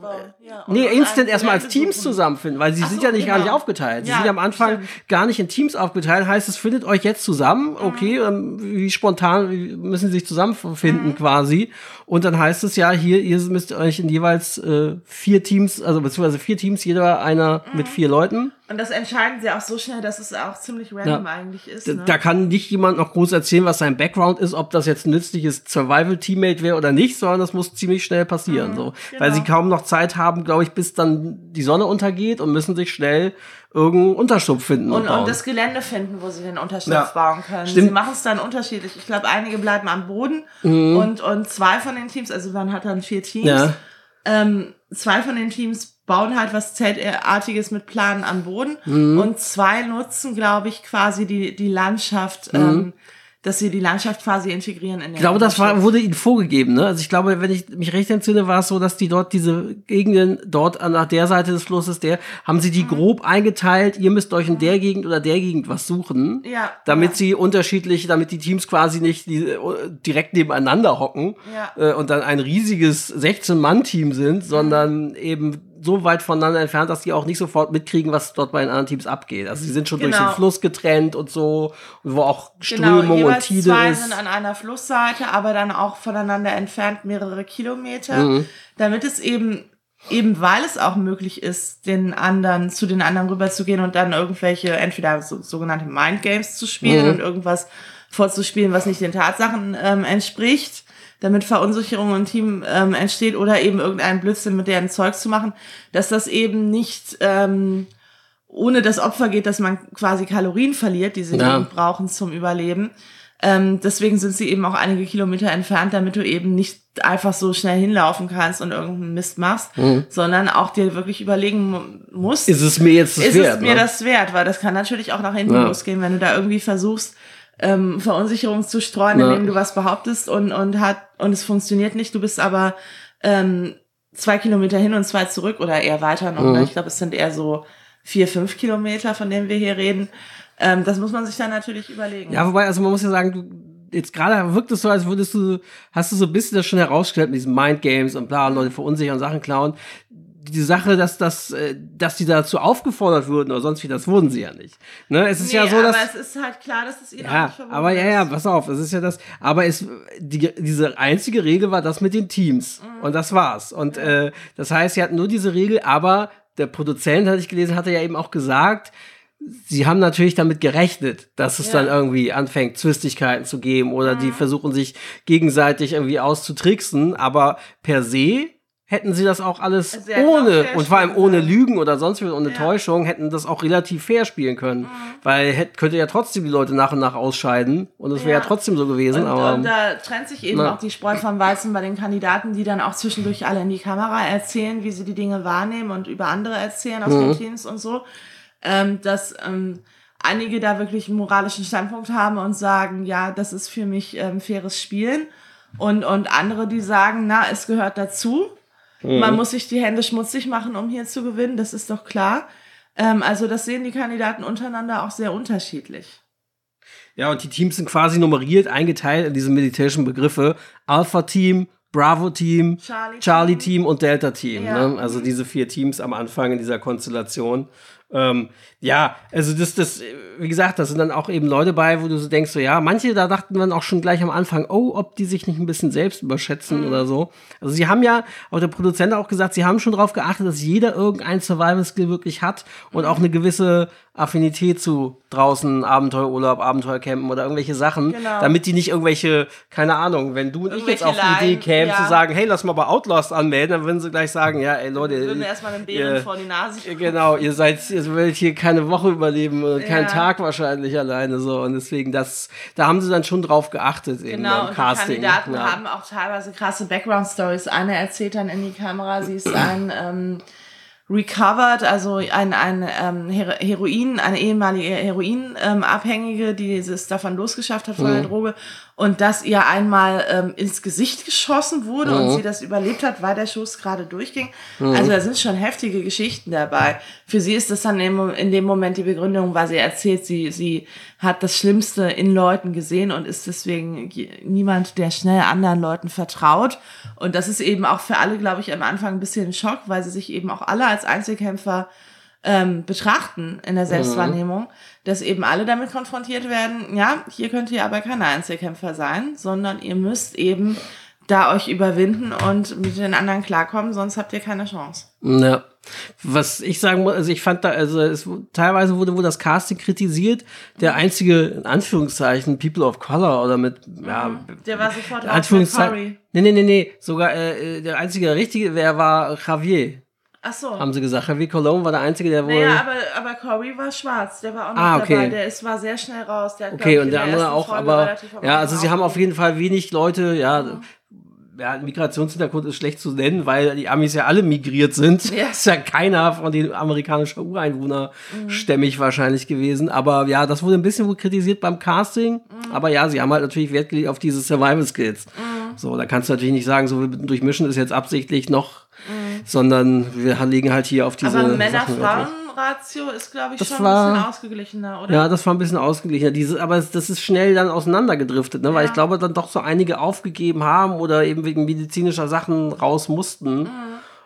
[SPEAKER 4] bauen. Ja.
[SPEAKER 3] Nee, instant erstmal als Teams
[SPEAKER 4] suchen.
[SPEAKER 3] zusammenfinden, weil sie
[SPEAKER 4] Ach
[SPEAKER 3] sind
[SPEAKER 4] so,
[SPEAKER 3] ja nicht gar nicht
[SPEAKER 4] genau.
[SPEAKER 3] aufgeteilt. Sie
[SPEAKER 4] Ja,
[SPEAKER 3] sind ja am Anfang
[SPEAKER 4] stimmt. Mhm.
[SPEAKER 3] gar nicht in Teams aufgeteilt. Heißt, es findet euch jetzt zusammen, okay, ähm, wie spontan müssen sie sich
[SPEAKER 4] Mhm.
[SPEAKER 3] zusammenfinden quasi. Und dann heißt es ja, hier, ihr müsst euch in jeweils äh, vier Teams, also beziehungsweise vier Teams, jeder einer
[SPEAKER 4] Mhm.
[SPEAKER 3] mit vier Leuten.
[SPEAKER 4] Und das entscheiden sie auch so schnell, dass es auch ziemlich random eigentlich ist.
[SPEAKER 3] Da,
[SPEAKER 4] Ne?
[SPEAKER 3] da kann nicht jemand noch groß erzählen, was sein Background ist, ob das jetzt ein nützliches Survival-Teammate wäre oder nicht, sondern das muss ziemlich schnell passieren. so. Weil
[SPEAKER 4] genau.
[SPEAKER 3] sie kaum noch Zeit haben, glaube ich, bis dann die Sonne untergeht und müssen sich schnell irgendeinen Unterschlupf finden. Und,
[SPEAKER 4] und,
[SPEAKER 3] bauen.
[SPEAKER 4] und das Gelände finden, wo sie den Unterschlupf
[SPEAKER 3] Ja.
[SPEAKER 4] bauen können.
[SPEAKER 3] Stimmt.
[SPEAKER 4] Sie machen es dann unterschiedlich. Ich glaube, einige bleiben am Boden
[SPEAKER 3] Mhm.
[SPEAKER 4] und, und zwei von den Teams, also man hat dann vier Teams,
[SPEAKER 3] ja.
[SPEAKER 4] ähm, zwei von den Teams bauen halt was Zeltartiges mit Planen am Boden
[SPEAKER 3] Mhm.
[SPEAKER 4] und zwei nutzen, glaube ich, quasi die, die Landschaft,
[SPEAKER 3] Mhm.
[SPEAKER 4] ähm, dass sie die Landschaft quasi integrieren in den
[SPEAKER 3] Ich glaube, das war, wurde ihnen vorgegeben, ne? Also ich glaube, wenn ich mich recht entsinne, war es so, dass die dort diese Gegenden dort an nach der Seite des Flusses, der, haben sie die
[SPEAKER 4] Mhm.
[SPEAKER 3] grob eingeteilt, ihr müsst euch in der Gegend oder der Gegend was suchen.
[SPEAKER 4] Ja,
[SPEAKER 3] Damit
[SPEAKER 4] ja.
[SPEAKER 3] sie unterschiedlich, damit die Teams quasi nicht die, äh, direkt nebeneinander hocken
[SPEAKER 4] Ja.
[SPEAKER 3] äh, und dann ein riesiges 16-Mann-Team sind, sondern eben so weit voneinander entfernt, dass die auch nicht sofort mitkriegen, was dort bei den anderen Teams abgeht. Also sie sind schon durch
[SPEAKER 4] Genau.
[SPEAKER 3] den Fluss getrennt und so, und wo auch
[SPEAKER 4] Genau,
[SPEAKER 3] Strömung und
[SPEAKER 4] jeweils
[SPEAKER 3] Tide
[SPEAKER 4] zwei
[SPEAKER 3] ist.
[SPEAKER 4] sind an einer Flussseite, aber dann auch voneinander entfernt mehrere Kilometer,
[SPEAKER 3] Mhm.
[SPEAKER 4] damit es eben eben weil es auch möglich ist, den anderen zu den anderen rüberzugehen und dann irgendwelche entweder so, sogenannte Mind Games zu spielen
[SPEAKER 3] Mhm.
[SPEAKER 4] und irgendwas vorzuspielen, was nicht den Tatsachen ähm, entspricht, damit Verunsicherung im Team ähm, entsteht oder eben irgendeinen Blödsinn mit deren Zeug zu machen, dass das eben nicht ähm, ohne das Opfer geht, dass man quasi Kalorien verliert, die sie
[SPEAKER 3] Ja.
[SPEAKER 4] brauchen zum Überleben. Ähm, deswegen sind sie eben auch einige Kilometer entfernt, damit du eben nicht einfach so schnell hinlaufen kannst und irgendeinen Mist machst, sondern auch dir wirklich überlegen mu- musst,
[SPEAKER 3] Mhm. Ist es mir jetzt das
[SPEAKER 4] ist
[SPEAKER 3] wert?
[SPEAKER 4] es mir
[SPEAKER 3] ne?
[SPEAKER 4] das wert? Weil das kann natürlich auch nach hinten
[SPEAKER 3] Ja.
[SPEAKER 4] losgehen, wenn du da irgendwie versuchst, ähm, Verunsicherung zu streuen,
[SPEAKER 3] Ja.
[SPEAKER 4] indem du was behauptest und, und hat, und es funktioniert nicht. Du bist aber ähm, zwei Kilometer hin und zwei zurück oder eher weiter noch.
[SPEAKER 3] Mhm.
[SPEAKER 4] Ich glaube, es sind eher so vier, fünf Kilometer, von denen wir hier reden. Ähm, das muss man sich dann natürlich überlegen.
[SPEAKER 3] Ja, wobei, also man muss ja sagen, du, jetzt gerade wirkt es so, als würdest du, hast du so ein bisschen das schon herausgestellt mit diesen Mind Games und bla, Leute verunsichern, Sachen klauen. Die Sache, dass, dass, äh, dass die dazu aufgefordert wurden oder sonst wie, das wurden sie ja nicht. Ne? Es ist
[SPEAKER 4] Nee,
[SPEAKER 3] ja so, dass.
[SPEAKER 4] aber es ist halt klar, dass es ihnen
[SPEAKER 3] Ja,
[SPEAKER 4] nicht verboten
[SPEAKER 3] aber ja, ja, pass auf, es ist ja das, aber es, die, diese einzige Regel war das mit den Teams.
[SPEAKER 4] Mhm.
[SPEAKER 3] Und das war's. Und äh, das heißt, sie hatten nur diese Regel, aber der Produzent, hatte ich gelesen, hatte ja eben auch gesagt, sie haben natürlich damit gerechnet, dass es
[SPEAKER 4] Ja.
[SPEAKER 3] dann irgendwie anfängt, Zwistigkeiten zu geben oder
[SPEAKER 4] Mhm.
[SPEAKER 3] die versuchen sich gegenseitig irgendwie auszutricksen, aber per se hätten sie das auch alles
[SPEAKER 4] auch
[SPEAKER 3] ohne und vor allem ohne
[SPEAKER 4] können.
[SPEAKER 3] Lügen oder sonst wie ohne
[SPEAKER 4] Ja.
[SPEAKER 3] Täuschung hätten das auch relativ fair spielen können,
[SPEAKER 4] Mhm.
[SPEAKER 3] weil hätte, könnte ja trotzdem die Leute nach und nach ausscheiden und es wäre ja.
[SPEAKER 4] Ja.
[SPEAKER 3] trotzdem so gewesen,
[SPEAKER 4] Und,
[SPEAKER 3] aber
[SPEAKER 4] und da trennt sich eben
[SPEAKER 3] Na.
[SPEAKER 4] auch die Spreu vom Weizen bei den Kandidaten, die dann auch zwischendurch alle in die Kamera erzählen, wie sie die Dinge wahrnehmen und über andere erzählen aus
[SPEAKER 3] Mhm.
[SPEAKER 4] den Teams und so, ähm, dass ähm, einige da wirklich einen moralischen Standpunkt haben und sagen, ja, das ist für mich ähm, faires Spielen. Und, und andere, die sagen, na, es gehört dazu.
[SPEAKER 3] Mhm.
[SPEAKER 4] Man muss sich die Hände schmutzig machen, um hier zu gewinnen, das ist doch klar. Ähm, also das sehen die Kandidaten untereinander auch sehr unterschiedlich.
[SPEAKER 3] ja, und die Teams sind quasi nummeriert, eingeteilt in diese militärischen Begriffe Alpha-Team, Bravo-Team,
[SPEAKER 4] Charlie-Team.
[SPEAKER 3] Charlie-Team und Delta-Team.
[SPEAKER 4] Ja.
[SPEAKER 3] Ne? Also diese vier Teams am Anfang in dieser Konstellation. Ähm, ja, also das, das, wie gesagt, da sind dann auch eben Leute bei, wo du so denkst, so ja, manche, da dachten man auch schon gleich am Anfang, oh, ob die sich nicht ein bisschen selbst überschätzen oder so. Also sie haben ja, auch der Produzent hat auch gesagt, sie haben schon darauf geachtet, dass jeder irgendein Survival-Skill wirklich hat und auch eine gewisse Affinität zu draußen Abenteuerurlaub, Abenteuercampen oder irgendwelche Sachen,
[SPEAKER 4] Genau.
[SPEAKER 3] damit die nicht irgendwelche, keine Ahnung, wenn du und ich jetzt auf die Idee kämen,
[SPEAKER 4] ja.
[SPEAKER 3] zu sagen, hey, lass mal bei Outlaws anmelden, dann würden sie gleich sagen, ja, ey Leute,
[SPEAKER 4] Würden erstmal einen Bären
[SPEAKER 3] ihr-
[SPEAKER 4] vor die Nase
[SPEAKER 3] ja, *laughs* Genau, ihr seid, ihr werdet hier keine Woche überleben und keinen
[SPEAKER 4] Ja.
[SPEAKER 3] Tag wahrscheinlich alleine so und deswegen das, da haben sie dann schon drauf geachtet eben
[SPEAKER 4] Genau,
[SPEAKER 3] beim
[SPEAKER 4] und
[SPEAKER 3] Casting.
[SPEAKER 4] die Kandidaten
[SPEAKER 3] ja.
[SPEAKER 4] haben auch teilweise krasse Background-Stories. Eine erzählt dann in die Kamera, sie ist ein ähm, recovered, also ein, ein ähm, Her Heroin, eine ehemalige Heroin-Abhängige, die es davon losgeschafft hat von
[SPEAKER 3] Mhm.
[SPEAKER 4] der Droge und dass ihr einmal ähm, ins Gesicht geschossen wurde
[SPEAKER 3] Mhm.
[SPEAKER 4] und sie das überlebt hat, weil der Schuss gerade durchging. Also da sind schon heftige Geschichten dabei. Für sie ist das dann in, in dem Moment die Begründung, weil sie erzählt, sie, sie hat das Schlimmste in Leuten gesehen und ist deswegen niemand, der schnell anderen Leuten vertraut. Und das ist eben auch für alle, glaube ich, am Anfang ein bisschen ein Schock, weil sie sich eben auch alle als Einzelkämpfer ähm, betrachten in der
[SPEAKER 3] Mhm.
[SPEAKER 4] Selbstwahrnehmung, dass eben alle damit konfrontiert werden, ja, hier könnt ihr aber keine Einzelkämpfer sein, sondern ihr müsst eben da euch überwinden und mit den anderen klarkommen, sonst habt ihr keine Chance.
[SPEAKER 3] Ja. Was ich sagen muss, also ich fand da, also es, teilweise wurde wohl das Casting kritisiert. Der einzige, in Anführungszeichen, People of Color oder mit, ja,
[SPEAKER 4] Der war sofort
[SPEAKER 3] Anführungszeichen. Nee, nee, nee, nee. Sogar äh, äh, der einzige richtige, wer war Javier,
[SPEAKER 4] Ach so.
[SPEAKER 3] haben sie gesagt. Javier Colon war der einzige, der wohl.
[SPEAKER 4] Naja, aber, aber Corey war schwarz, der war auch noch
[SPEAKER 3] Ah, okay.
[SPEAKER 4] dabei, der ist, war sehr schnell raus. Der hat,
[SPEAKER 3] Okay,
[SPEAKER 4] ich,
[SPEAKER 3] und
[SPEAKER 4] in
[SPEAKER 3] der andere auch, aber ja, also sie haben auf jeden Fall wenig Leute, ja, ja, Migrationshintergrund ist schlecht zu nennen, weil die Amis ja alle migriert sind.
[SPEAKER 4] Ja. *laughs*
[SPEAKER 3] Ist ja keiner von den amerikanischen Ureinwohner stämmig wahrscheinlich gewesen. Aber ja, das wurde ein bisschen wohl kritisiert beim Casting. Aber ja, sie haben halt natürlich Wert gelegt auf diese Survival Skills. So, da kannst du natürlich nicht sagen, so wir durchmischen ist jetzt absichtlich noch, sondern wir legen halt hier auf diese
[SPEAKER 4] Aber
[SPEAKER 3] Sachen Wert.
[SPEAKER 4] Männer-Frauen-Ratio ist, glaube ich,
[SPEAKER 3] Das
[SPEAKER 4] schon
[SPEAKER 3] war-
[SPEAKER 4] ein bisschen ausgeglichener, oder?
[SPEAKER 3] Ja, das war ein bisschen ausgeglichener. Diese, aber das ist schnell dann auseinandergedriftet, ne? weil
[SPEAKER 4] Ja.
[SPEAKER 3] ich glaube, dann doch so einige aufgegeben haben oder eben wegen medizinischer Sachen raus mussten.
[SPEAKER 4] Mhm.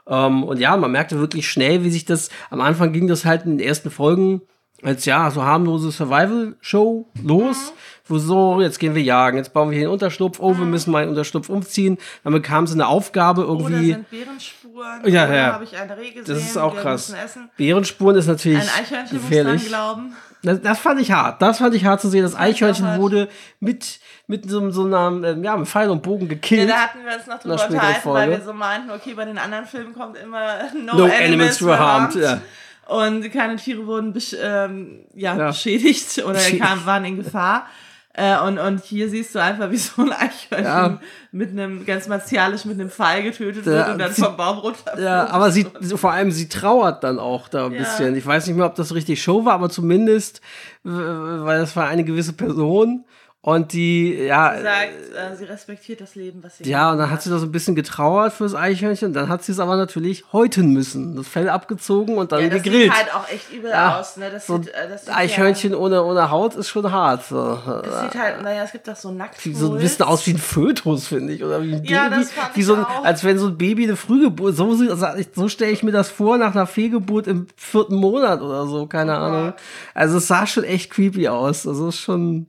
[SPEAKER 3] Ähm, und ja, man merkte wirklich schnell, wie sich das, am Anfang ging das halt in den ersten Folgen als ja, so harmlose Survival-Show los. Wo so, jetzt gehen wir jagen, jetzt bauen wir hier einen Unterschlupf, oh, wir müssen mal einen Unterschlupf umziehen. Dann bekam sie eine Aufgabe
[SPEAKER 4] Oder
[SPEAKER 3] irgendwie.
[SPEAKER 4] sind Bärenspuren?
[SPEAKER 3] Ja,
[SPEAKER 4] oder
[SPEAKER 3] ja.
[SPEAKER 4] habe ich eine Reh gesehen?
[SPEAKER 3] Das ist auch krass. Bärenspuren ist natürlich
[SPEAKER 4] Ein Eichhörnchen muss
[SPEAKER 3] gefährlich.
[SPEAKER 4] glauben.
[SPEAKER 3] Das, das fand ich hart. Das fand ich hart zu sehen. Das
[SPEAKER 4] ich
[SPEAKER 3] Eichhörnchen
[SPEAKER 4] hart.
[SPEAKER 3] wurde mit, mit so, so einem ähm, ja, mit Pfeil und Bogen gekillt.
[SPEAKER 4] Ja, da hatten wir uns noch drüber unterhalten, weil wir so meinten, okay, bei den anderen Filmen kommt immer No,
[SPEAKER 3] No
[SPEAKER 4] Animals,
[SPEAKER 3] animals were harmed, ja.
[SPEAKER 4] Und keine Tiere wurden besch ähm, ja,
[SPEAKER 3] Ja.
[SPEAKER 4] beschädigt oder kamen, waren in Gefahr. Äh, und, und hier siehst du einfach, wie so ein Eichhörnchen
[SPEAKER 3] Ja.
[SPEAKER 4] mit einem, ganz martialisch mit einem Pfeil getötet
[SPEAKER 3] Ja,
[SPEAKER 4] wird und dann
[SPEAKER 3] sie-
[SPEAKER 4] vom Baum runter.
[SPEAKER 3] ja, aber sie, vor allem sie trauert dann auch da ein
[SPEAKER 4] Ja.
[SPEAKER 3] bisschen. Ich weiß nicht mehr, ob das richtig Show war, aber zumindest, weil das war eine gewisse Person und die, ja,
[SPEAKER 4] Sie sagt, äh, sie respektiert das Leben, was sie
[SPEAKER 3] ja, und dann hat sie da so ein bisschen getrauert fürs Eichhörnchen und dann hat sie es aber natürlich häuten müssen. Das Fell abgezogen und dann
[SPEAKER 4] ja, das
[SPEAKER 3] gegrillt.
[SPEAKER 4] sieht halt auch echt übel
[SPEAKER 3] Ja,
[SPEAKER 4] aus. Ne? Das
[SPEAKER 3] so
[SPEAKER 4] sieht, äh, das sieht
[SPEAKER 3] Eichhörnchen ohne, ohne Haut ist schon hart. So.
[SPEAKER 4] Ja, das sieht halt, naja, es gibt auch so nackt.
[SPEAKER 3] Sieht so ein bisschen aus wie ein Fötus, finde ich. Oder wie ein
[SPEAKER 4] Ja,
[SPEAKER 3] Baby.
[SPEAKER 4] das fand
[SPEAKER 3] wie so ein,
[SPEAKER 4] auch.
[SPEAKER 3] als wenn so ein Baby eine Frühgeburt. So, also so stelle ich mir das vor nach einer Fehlgeburt im vierten Monat oder so, keine Ahnung.
[SPEAKER 4] Gott.
[SPEAKER 3] Also es sah schon echt creepy aus. Also es ist schon.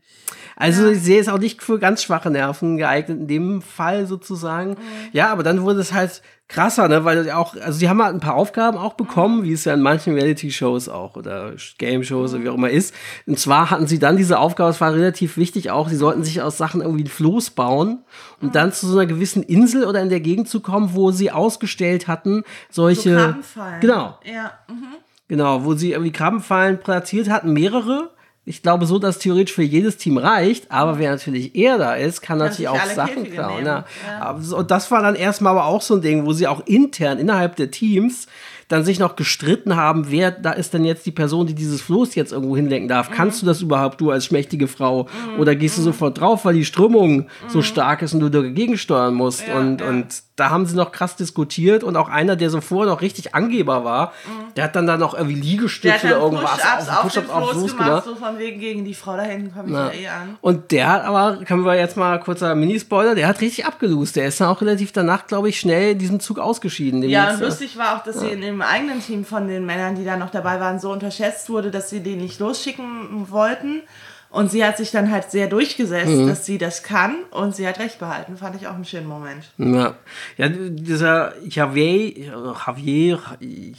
[SPEAKER 3] Also ich sehe es auch nicht für ganz schwache Nerven geeignet in dem Fall sozusagen.
[SPEAKER 4] Mhm.
[SPEAKER 3] Ja, aber dann wurde es halt krasser, ne, weil auch, also die haben halt ein paar Aufgaben auch bekommen,
[SPEAKER 4] Mhm.
[SPEAKER 3] wie es ja in manchen Reality-Shows auch oder Game-Shows oder wie auch immer ist. Und zwar hatten sie dann diese Aufgabe, es war relativ wichtig auch, sie sollten sich aus Sachen irgendwie ein Floß bauen, um
[SPEAKER 4] Mhm.
[SPEAKER 3] dann zu so einer gewissen Insel oder in der Gegend zu kommen, wo sie ausgestellt hatten,
[SPEAKER 4] so
[SPEAKER 3] solche.
[SPEAKER 4] Krabbenfallen.
[SPEAKER 3] Genau.
[SPEAKER 4] Ja. mhm.
[SPEAKER 3] Genau, wo sie irgendwie Krabbenfallen platziert hatten, mehrere. Ich glaube so, dass theoretisch für jedes Team reicht, aber wer natürlich eher da ist, kann, natürlich
[SPEAKER 4] sich
[SPEAKER 3] auch Sachen
[SPEAKER 4] Käfige
[SPEAKER 3] klauen. Ja.
[SPEAKER 4] Ja.
[SPEAKER 3] Und das war dann erstmal aber auch so ein Ding, wo sie auch intern innerhalb der Teams dann sich noch gestritten haben, wer da ist denn jetzt die Person, die dieses Floß jetzt irgendwo hinlenken darf.
[SPEAKER 4] Mhm.
[SPEAKER 3] Kannst du das überhaupt, du als schmächtige Frau? Oder gehst du sofort drauf, weil die Strömung so stark ist und du dagegen steuern musst?
[SPEAKER 4] Mhm. Ja,
[SPEAKER 3] und,
[SPEAKER 4] ja.
[SPEAKER 3] und da haben sie noch krass diskutiert und auch einer, der so vorher noch richtig Angeber war, der hat dann da noch irgendwie Liegestütze oder irgendwas
[SPEAKER 4] Push-Ups auf,
[SPEAKER 3] Push-Ups
[SPEAKER 4] dem Floß gemacht, so von wegen gegen die Frau da hinten komme ich
[SPEAKER 3] Ja.
[SPEAKER 4] ja eh an.
[SPEAKER 3] Und der hat aber, können wir jetzt mal kurzer Minispoiler, der hat richtig abgelost. Der ist dann auch relativ danach, glaube ich, schnell in diesem Zug ausgeschieden. Den
[SPEAKER 4] Ja, und
[SPEAKER 3] äh,
[SPEAKER 4] lustig war auch, dass sie in dem eigenen Team von den Männern, die da noch dabei waren, so unterschätzt wurde, dass sie den nicht losschicken wollten. Und sie hat sich dann halt sehr durchgesetzt,
[SPEAKER 3] Mhm.
[SPEAKER 4] dass sie das kann und sie hat recht behalten. Fand ich auch einen schönen Moment.
[SPEAKER 3] Ja, ja dieser Javier, Javier,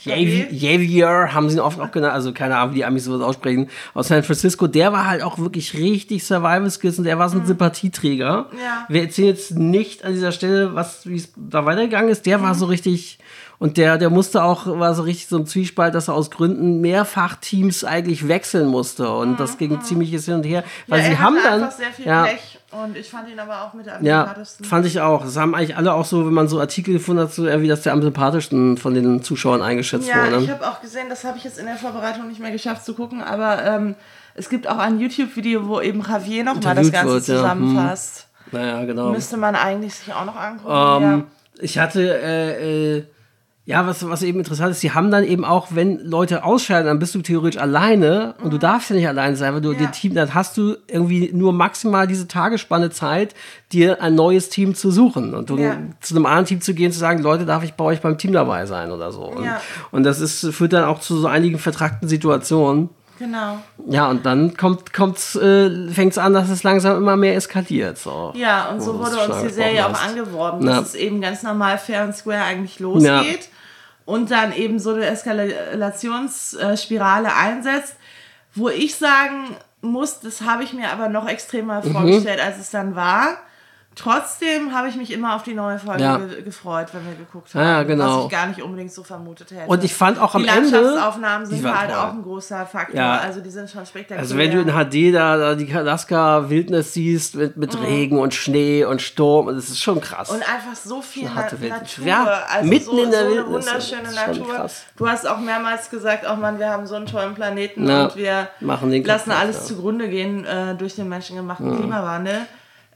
[SPEAKER 4] Javier?
[SPEAKER 3] Javier, haben sie ihn oft auch genannt, also keine Ahnung, wie die Amis sowas aussprechen, aus San Francisco, der war halt auch wirklich richtig Survival Skills und der war so ein Sympathieträger.
[SPEAKER 4] Mhm. Ja.
[SPEAKER 3] Wir erzählen jetzt nicht an dieser Stelle, was, wie es da weitergegangen ist, der
[SPEAKER 4] Mhm.
[SPEAKER 3] war so richtig, und der, der musste auch, war so richtig so ein Zwiespalt, dass er aus Gründen mehrfach Teams eigentlich wechseln musste und das ging ziemliches hin und her, weil
[SPEAKER 4] Mhm. ja,
[SPEAKER 3] sie
[SPEAKER 4] er
[SPEAKER 3] haben dann,
[SPEAKER 4] einfach sehr viel
[SPEAKER 3] ja,
[SPEAKER 4] Pech und ich fand ihn aber auch mit der am
[SPEAKER 3] ja, fand ich auch. Das haben eigentlich alle auch so, wenn man so Artikel gefunden hat, so irgendwie, dass der am sympathischsten von den Zuschauern eingeschätzt
[SPEAKER 4] Ja,
[SPEAKER 3] wurde.
[SPEAKER 4] ich habe auch gesehen, das habe ich jetzt in der Vorbereitung nicht mehr geschafft zu gucken, aber ähm, es gibt auch ein YouTube-Video, wo eben Javier nochmal das Ganze
[SPEAKER 3] wird, ja.
[SPEAKER 4] zusammenfasst.
[SPEAKER 3] naja, genau.
[SPEAKER 4] Müsste man eigentlich sich auch noch angucken.
[SPEAKER 3] Ähm, Ich hatte, äh, äh, Ja, was, was eben interessant ist, die haben dann eben auch, wenn Leute ausscheiden, dann bist du theoretisch alleine und du darfst ja nicht alleine sein, weil du
[SPEAKER 4] Mhm. Ja.
[SPEAKER 3] dir Team, dann hast du irgendwie nur maximal diese Tagesspanne Zeit, dir ein neues Team zu suchen und du
[SPEAKER 4] Ja.
[SPEAKER 3] zu einem anderen Team zu gehen, zu sagen, Leute, darf ich bei euch beim Team dabei sein oder so. Und,
[SPEAKER 4] Ja.
[SPEAKER 3] und das ist, führt dann auch zu so einigen vertrackten Situationen.
[SPEAKER 4] Genau.
[SPEAKER 3] Ja, und dann kommt, kommt's, äh, fängt's an, dass es langsam immer mehr eskaliert. So.
[SPEAKER 4] Ja, und so wurde
[SPEAKER 3] es
[SPEAKER 4] uns die Serie auch angeworben, dass es eben ganz normal fair und square eigentlich losgeht und dann eben so eine Eskalationsspirale einsetzt, wo ich sagen muss, das habe ich mir aber noch extremer
[SPEAKER 3] Mhm.
[SPEAKER 4] vorgestellt, als es dann war. Trotzdem habe ich mich immer auf die neue Folge
[SPEAKER 3] Ja.
[SPEAKER 4] ge gefreut, wenn wir geguckt haben,
[SPEAKER 3] Ja, genau.
[SPEAKER 4] was ich gar nicht unbedingt so vermutet hätte.
[SPEAKER 3] Und ich fand auch am
[SPEAKER 4] die
[SPEAKER 3] Ende-
[SPEAKER 4] Landschaftsaufnahmen
[SPEAKER 3] die
[SPEAKER 4] sind
[SPEAKER 3] waren
[SPEAKER 4] halt
[SPEAKER 3] toll.
[SPEAKER 4] auch ein großer Faktor,
[SPEAKER 3] Ja.
[SPEAKER 4] also die sind schon spektakulär.
[SPEAKER 3] Also wenn du in HD da, da die Alaska-Wildnis siehst mit, mit Regen und Schnee und Sturm, das ist schon krass.
[SPEAKER 4] Mhm. Und einfach so viel Na. Natur.
[SPEAKER 3] Ja,
[SPEAKER 4] also
[SPEAKER 3] mitten
[SPEAKER 4] so,
[SPEAKER 3] in der
[SPEAKER 4] so eine
[SPEAKER 3] Wildnis.
[SPEAKER 4] wunderschöne Natur.
[SPEAKER 3] krass.
[SPEAKER 4] Du hast auch mehrmals gesagt, oh Mann, wir haben so einen tollen Planeten
[SPEAKER 3] Ja,
[SPEAKER 4] und wir lassen alles.
[SPEAKER 3] Mhm.
[SPEAKER 4] zugrunde gehen äh, durch den menschengemachten Klimawandel.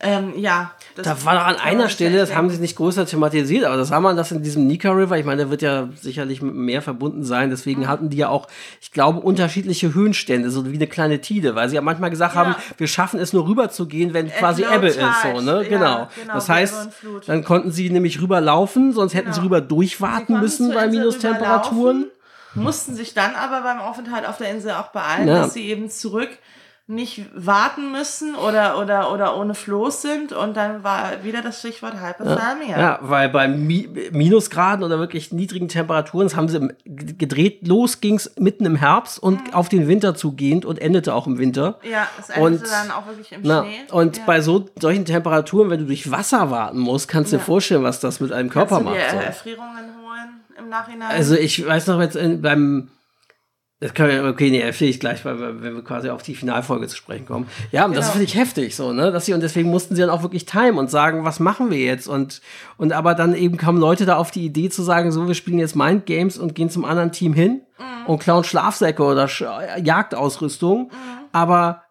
[SPEAKER 4] Ähm, ja,
[SPEAKER 3] da war doch an einer Stelle, das haben sie nicht größer thematisiert, aber das sah man das in diesem Nika River. Ich meine, der wird ja sicherlich mit dem Meer verbunden sein. Deswegen
[SPEAKER 4] Mhm.
[SPEAKER 3] hatten die ja auch, ich glaube, unterschiedliche Höhenstände, so wie eine kleine Tide, weil sie ja manchmal gesagt
[SPEAKER 4] Ja.
[SPEAKER 3] haben, wir schaffen es nur rüber zu gehen, wenn quasi
[SPEAKER 4] low
[SPEAKER 3] Ebbe ist. So, ne?
[SPEAKER 4] Ja,
[SPEAKER 3] genau.
[SPEAKER 4] genau,
[SPEAKER 3] Das heißt, dann konnten sie nämlich rüberlaufen, sonst hätten sie
[SPEAKER 4] Genau.
[SPEAKER 3] rüber
[SPEAKER 4] Sie
[SPEAKER 3] durchwarten
[SPEAKER 4] konnten
[SPEAKER 3] müssen bei Minustemperaturen.
[SPEAKER 4] Mussten sich dann aber beim Aufenthalt auf der Insel auch beeilen,
[SPEAKER 3] Ja.
[SPEAKER 4] dass sie eben zurück nicht warten müssen oder, oder, oder ohne Floß sind. Und dann war wieder das Stichwort Hypothermia.
[SPEAKER 3] Ja, weil bei Mi Minusgraden oder wirklich niedrigen Temperaturen, das haben sie gedreht, los ging's mitten im Herbst und auf den Winter zugehend und endete auch im Winter.
[SPEAKER 4] Ja, es endete
[SPEAKER 3] Und-
[SPEAKER 4] dann auch wirklich im
[SPEAKER 3] Na,
[SPEAKER 4] Schnee.
[SPEAKER 3] und
[SPEAKER 4] ja.
[SPEAKER 3] bei so solchen Temperaturen, wenn du durch Wasser warten musst, kannst du dir
[SPEAKER 4] Ja.
[SPEAKER 3] vorstellen, was das mit einem Körper
[SPEAKER 4] Kannst du dir
[SPEAKER 3] macht. So.
[SPEAKER 4] Erfrierungen holen im Nachhinein?
[SPEAKER 3] Also ich weiß noch jetzt in, beim das können wir, okay, nee, erzähle ich gleich, weil wir, wenn wir quasi auf die Finalfolge zu sprechen kommen. Ja, und das
[SPEAKER 4] Genau.
[SPEAKER 3] finde ich heftig, so, ne, dass sie, und deswegen mussten sie dann auch wirklich timen und sagen, was machen wir jetzt? Und, und aber dann eben kamen Leute da auf die Idee zu sagen, so, wir spielen jetzt Mind Games und gehen zum anderen Team hin und klauen Schlafsäcke oder Sch Jagdausrüstung, aber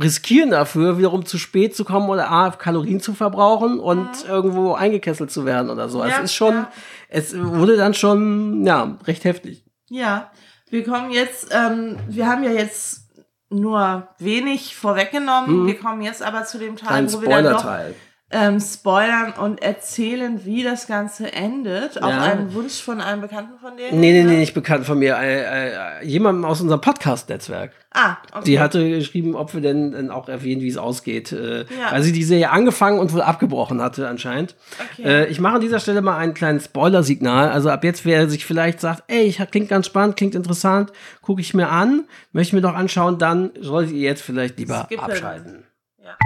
[SPEAKER 3] riskieren dafür, wiederum zu spät zu kommen oder A, Kalorien zu verbrauchen und irgendwo eingekesselt zu werden oder so. Also
[SPEAKER 4] Ja,
[SPEAKER 3] es ist schon,
[SPEAKER 4] ja.
[SPEAKER 3] es wurde dann schon, ja, recht heftig.
[SPEAKER 4] Ja, wir kommen jetzt, ähm, wir haben ja jetzt nur wenig vorweggenommen. Wir kommen jetzt aber zu dem Teil,
[SPEAKER 3] Mhm. Kein
[SPEAKER 4] wo wir dann
[SPEAKER 3] Spoiler-Teil.
[SPEAKER 4] Ähm, spoilern und erzählen, wie das Ganze endet. Auf
[SPEAKER 3] Ja.
[SPEAKER 4] einen Wunsch von einem Bekannten von dir.
[SPEAKER 3] Nee, nee, nee, nicht bekannt von mir. Äh, äh, jemandem aus unserem Podcast-Netzwerk.
[SPEAKER 4] Ah, okay.
[SPEAKER 3] Die hatte geschrieben, ob wir denn, denn auch erwähnen, wie es ausgeht. Äh,
[SPEAKER 4] Ja.
[SPEAKER 3] Weil sie die Serie angefangen und wohl abgebrochen hatte anscheinend.
[SPEAKER 4] Okay.
[SPEAKER 3] Äh, ich mache an dieser Stelle mal einen kleinen Spoiler-Signal. Also ab jetzt, wer sich vielleicht sagt, ey, ich, klingt ganz spannend, klingt interessant, gucke ich mir an, möchte mir doch anschauen, dann solltet ihr jetzt vielleicht lieber
[SPEAKER 4] Skippen.
[SPEAKER 3] abschalten.
[SPEAKER 4] Ja.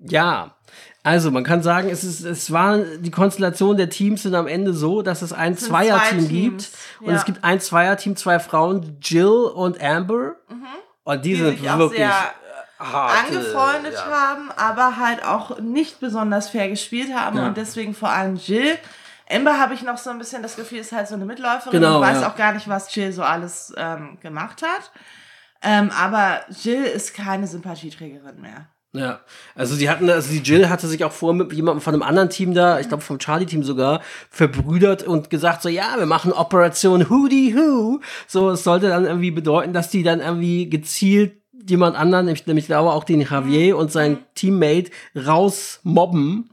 [SPEAKER 3] Ja, also man kann sagen, es, ist, es war die Konstellation der Teams sind am Ende so, dass es ein Zweierteam
[SPEAKER 4] zwei
[SPEAKER 3] gibt.
[SPEAKER 4] Teams,
[SPEAKER 3] Und
[SPEAKER 4] ja.
[SPEAKER 3] es gibt ein Zweierteam, zwei Frauen, Jill und Amber. Und die,
[SPEAKER 4] Mhm. Die
[SPEAKER 3] sind wirklich harte,
[SPEAKER 4] angefreundet
[SPEAKER 3] ja.
[SPEAKER 4] haben, aber halt auch nicht besonders fair gespielt haben
[SPEAKER 3] Ja.
[SPEAKER 4] und deswegen vor allem Jill. Amber habe ich noch so ein bisschen das Gefühl, ist halt so eine Mitläuferin
[SPEAKER 3] Genau,
[SPEAKER 4] und weiß
[SPEAKER 3] ja.
[SPEAKER 4] auch gar nicht, was Jill so alles ähm, gemacht hat. Ähm, aber Jill ist keine Sympathieträgerin mehr.
[SPEAKER 3] Ja, also die hatten, also die Jill hatte sich auch vor mit jemandem von einem anderen Team da, ich glaube vom Charlie-Team sogar, verbrüdert und gesagt so, ja, wir machen Operation Hootie Who. So, es sollte dann irgendwie bedeuten, dass die dann irgendwie gezielt jemand anderen, nämlich, nämlich glaube auch den Javier und sein Teammate rausmobben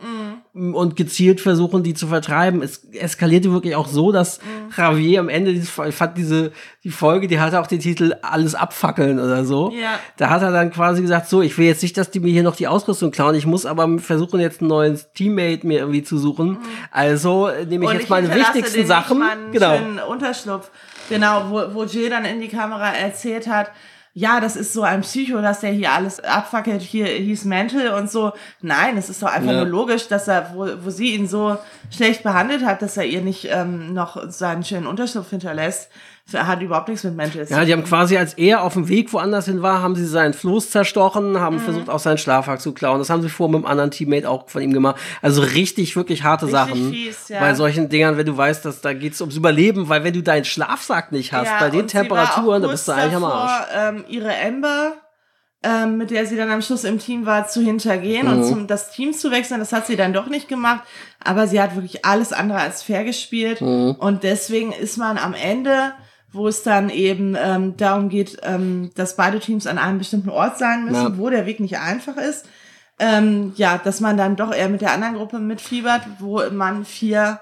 [SPEAKER 3] und gezielt versuchen, die zu vertreiben. Es eskalierte wirklich auch so, dass Javier am Ende, ich fand diese, die Folge, die hatte auch den Titel Alles abfackeln oder so.
[SPEAKER 4] Ja.
[SPEAKER 3] Da hat er dann quasi gesagt, so, ich will jetzt nicht, dass die mir hier noch die Ausrüstung klauen, ich muss aber versuchen, jetzt ein neues Teammate mir irgendwie zu suchen. Also äh, nehme ich
[SPEAKER 4] Und
[SPEAKER 3] jetzt meine
[SPEAKER 4] hinterlasse
[SPEAKER 3] wichtigsten Sachen.
[SPEAKER 4] Einen
[SPEAKER 3] Genau.
[SPEAKER 4] Unterschlupf. Genau, wo, wo Jill dann in die Kamera erzählt hat, ja, das ist so ein Psycho, dass der hier alles abfackelt, hier hieß Mental und so. Nein, es ist doch einfach
[SPEAKER 3] Ja.
[SPEAKER 4] nur logisch, dass er, wo, wo sie ihn so schlecht behandelt hat, dass er ihr nicht ähm, noch seinen schönen Unterschlupf hinterlässt. Er hat überhaupt nichts mit Mental
[SPEAKER 3] Ja, die haben quasi, als er auf dem Weg woanders hin war, haben sie seinen Floß zerstochen, haben
[SPEAKER 4] Mhm.
[SPEAKER 3] versucht, auch seinen Schlafsack zu klauen. Das haben sie vor mit einem anderen Teammate auch von ihm gemacht. Also richtig, wirklich harte
[SPEAKER 4] Richtig
[SPEAKER 3] Sachen.
[SPEAKER 4] fies, ja.
[SPEAKER 3] Bei solchen Dingern, wenn du weißt, dass da geht's ums Überleben, weil wenn du deinen Schlafsack nicht hast,
[SPEAKER 4] Ja,
[SPEAKER 3] bei den Temperaturen, da
[SPEAKER 4] kurz
[SPEAKER 3] bist du eigentlich am
[SPEAKER 4] davor,
[SPEAKER 3] Arsch.
[SPEAKER 4] Ähm, ihre Ember ähm, mit der sie dann am Schluss im Team war, zu hintergehen
[SPEAKER 3] Mhm.
[SPEAKER 4] und zum, das Team zu wechseln. Das hat sie dann doch nicht gemacht. Aber sie hat wirklich alles andere als fair gespielt.
[SPEAKER 3] Mhm.
[SPEAKER 4] Und deswegen ist man am Ende, wo es dann eben ähm, darum geht, ähm, dass beide Teams an einem bestimmten Ort sein müssen,
[SPEAKER 3] Ja.
[SPEAKER 4] wo der Weg nicht einfach ist, ähm, ja, dass man dann doch eher mit der anderen Gruppe mitfiebert, wo man vier,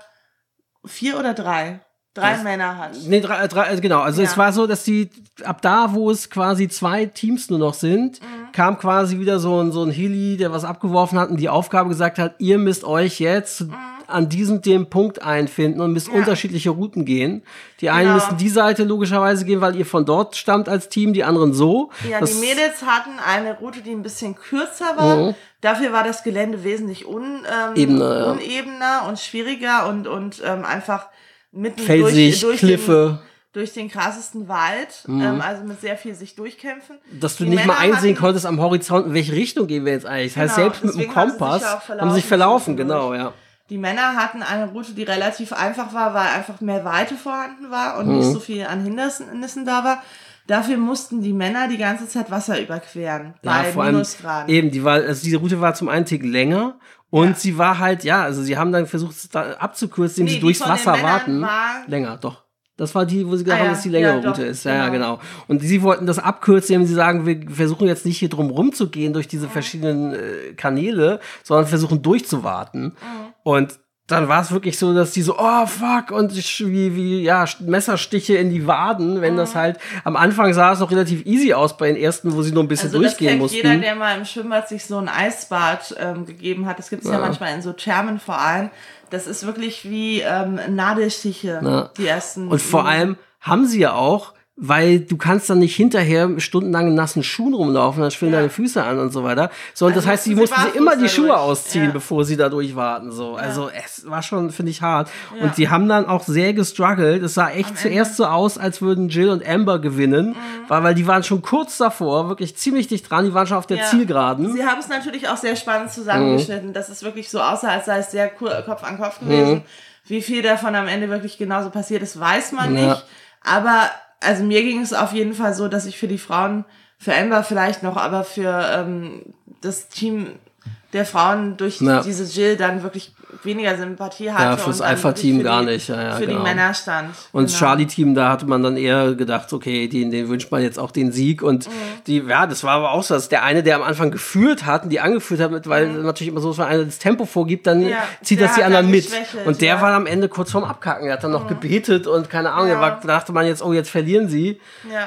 [SPEAKER 4] vier oder drei, drei
[SPEAKER 3] Das-
[SPEAKER 4] Männer hat.
[SPEAKER 3] Nee, drei, drei, also genau. Also
[SPEAKER 4] Ja.
[SPEAKER 3] es war so, dass die ab da, wo es quasi zwei Teams nur noch sind,
[SPEAKER 4] Mhm.
[SPEAKER 3] kam quasi wieder so ein, so ein Heli, der was abgeworfen hat und die Aufgabe gesagt hat, ihr müsst euch jetzt an diesem dem Punkt einfinden und müsst
[SPEAKER 4] Mhm. Ja.
[SPEAKER 3] unterschiedliche Routen gehen. Die einen
[SPEAKER 4] Genau.
[SPEAKER 3] müssen die Seite logischerweise gehen, weil ihr von dort stammt als Team, die anderen so.
[SPEAKER 4] Ja,
[SPEAKER 3] Das-
[SPEAKER 4] die Mädels hatten eine Route, die ein bisschen kürzer war.
[SPEAKER 3] Mhm.
[SPEAKER 4] Dafür war das Gelände wesentlich un, ähm,
[SPEAKER 3] Ebener, ja.
[SPEAKER 4] unebener und schwieriger und, und ähm, einfach mitten
[SPEAKER 3] Felsig,
[SPEAKER 4] durch, durch
[SPEAKER 3] Kliffe.
[SPEAKER 4] Den, durch den krassesten Wald, ähm, also mit sehr viel sich durchkämpfen.
[SPEAKER 3] dass du
[SPEAKER 4] Die
[SPEAKER 3] nicht mal
[SPEAKER 4] Männer
[SPEAKER 3] einsehen
[SPEAKER 4] hatten-
[SPEAKER 3] konntest am Horizont, in welche Richtung gehen wir jetzt eigentlich. Das heißt,
[SPEAKER 4] Genau,
[SPEAKER 3] selbst mit dem
[SPEAKER 4] deswegen haben sich
[SPEAKER 3] Kompass
[SPEAKER 4] auch
[SPEAKER 3] haben sie sich verlaufen,
[SPEAKER 4] verlaufen
[SPEAKER 3] genau, ja.
[SPEAKER 4] Die Männer hatten eine Route, die relativ einfach war, weil einfach mehr Weite vorhanden war und
[SPEAKER 3] Mhm.
[SPEAKER 4] nicht so viel an Hindernissen da war. Dafür mussten die Männer die ganze Zeit Wasser überqueren.
[SPEAKER 3] Ja,
[SPEAKER 4] bei
[SPEAKER 3] vor allem
[SPEAKER 4] Minusgraden.
[SPEAKER 3] eben, die war, also diese Route war zum einen Tick länger und
[SPEAKER 4] Ja.
[SPEAKER 3] sie war halt, ja, also sie haben dann versucht, es da abzukürzen, indem
[SPEAKER 4] Nee,
[SPEAKER 3] sie durchs Wasser warten.
[SPEAKER 4] war-
[SPEAKER 3] Länger, doch. Das war die, wo sie gesagt
[SPEAKER 4] Ah,
[SPEAKER 3] haben,
[SPEAKER 4] ja.
[SPEAKER 3] das ist die längere
[SPEAKER 4] Ja, doch,
[SPEAKER 3] Route ist. Ja, ja,
[SPEAKER 4] genau.
[SPEAKER 3] genau. Und sie wollten das abkürzen, indem sie sagen, wir versuchen jetzt nicht hier drum rumzugehen durch diese verschiedenen äh, Kanäle, sondern versuchen durchzuwarten.
[SPEAKER 4] Mhm.
[SPEAKER 3] Und dann war es wirklich so, dass die so, oh fuck, und ich- wie, wie, ja, Messerstiche in die Waden, wenn
[SPEAKER 4] Mhm.
[SPEAKER 3] das halt, am Anfang sah es noch relativ easy aus bei den ersten, wo sie nur ein bisschen
[SPEAKER 4] Also
[SPEAKER 3] durchgehen mussten.
[SPEAKER 4] jeder, der mal im Schwimmbad sich so ein Eisbad ähm, gegeben hat. Das gibt es ja.
[SPEAKER 3] Ja.
[SPEAKER 4] manchmal in so Thermen vor allem. Das ist wirklich wie ähm, Nadelstiche,
[SPEAKER 3] Ja.
[SPEAKER 4] die ersten.
[SPEAKER 3] Und vor allem haben sie ja auch, weil du kannst dann nicht hinterher stundenlang in nassen Schuhen rumlaufen, dann schwillen
[SPEAKER 4] Ja.
[SPEAKER 3] deine Füße an und so weiter. Sondern das
[SPEAKER 4] Also
[SPEAKER 3] heißt, sie
[SPEAKER 4] mussten sie
[SPEAKER 3] sie immer die Schuhe ausziehen,
[SPEAKER 4] Ja.
[SPEAKER 3] bevor sie da durchwarten. So. Also es war schon, finde ich, hart.
[SPEAKER 4] Ja.
[SPEAKER 3] Und die haben dann auch sehr gestruggelt. Es sah echt
[SPEAKER 4] Am
[SPEAKER 3] zuerst so aus, als würden Jill und Amber gewinnen,
[SPEAKER 4] Mhm.
[SPEAKER 3] weil, weil die waren schon kurz davor, wirklich ziemlich dicht dran, die waren schon auf der
[SPEAKER 4] Ja.
[SPEAKER 3] Zielgeraden.
[SPEAKER 4] Sie haben es natürlich auch sehr spannend
[SPEAKER 3] Mhm.
[SPEAKER 4] zusammengeschnitten, dass es wirklich so aussah, als sei es sehr Kopf an Kopf gewesen.
[SPEAKER 3] Mhm.
[SPEAKER 4] Wie viel davon am Ende wirklich genauso passiert ist, weiß man
[SPEAKER 3] Ja.
[SPEAKER 4] nicht. Aber also mir ging es auf jeden Fall so, dass ich für die Frauen, für Amber vielleicht noch, aber für ähm, das Team der Frauen durch
[SPEAKER 3] Ja.
[SPEAKER 4] diese Jill dann wirklich weniger Sympathie hatte.
[SPEAKER 3] Ja, fürs Alpha-Team gar nicht. Ja, ja,
[SPEAKER 4] für
[SPEAKER 3] genau.
[SPEAKER 4] die Männer stand.
[SPEAKER 3] Und das
[SPEAKER 4] Genau.
[SPEAKER 3] Charlie-Team, da hatte man dann eher gedacht, okay, den, den wünscht man jetzt auch den Sieg. Und
[SPEAKER 4] Mhm.
[SPEAKER 3] die, ja, das war aber auch so, dass der eine, der am Anfang geführt hat und die angeführt hat, mit, weil natürlich immer so, wenn einer das Tempo vorgibt, dann
[SPEAKER 4] Mhm. Ja,
[SPEAKER 3] zieht das die anderen mit. Und der.
[SPEAKER 4] Mhm.
[SPEAKER 3] war am Ende kurz vorm Abkacken. Er hat dann noch gebetet und keine Ahnung, da dachte man jetzt, oh, jetzt verlieren sie.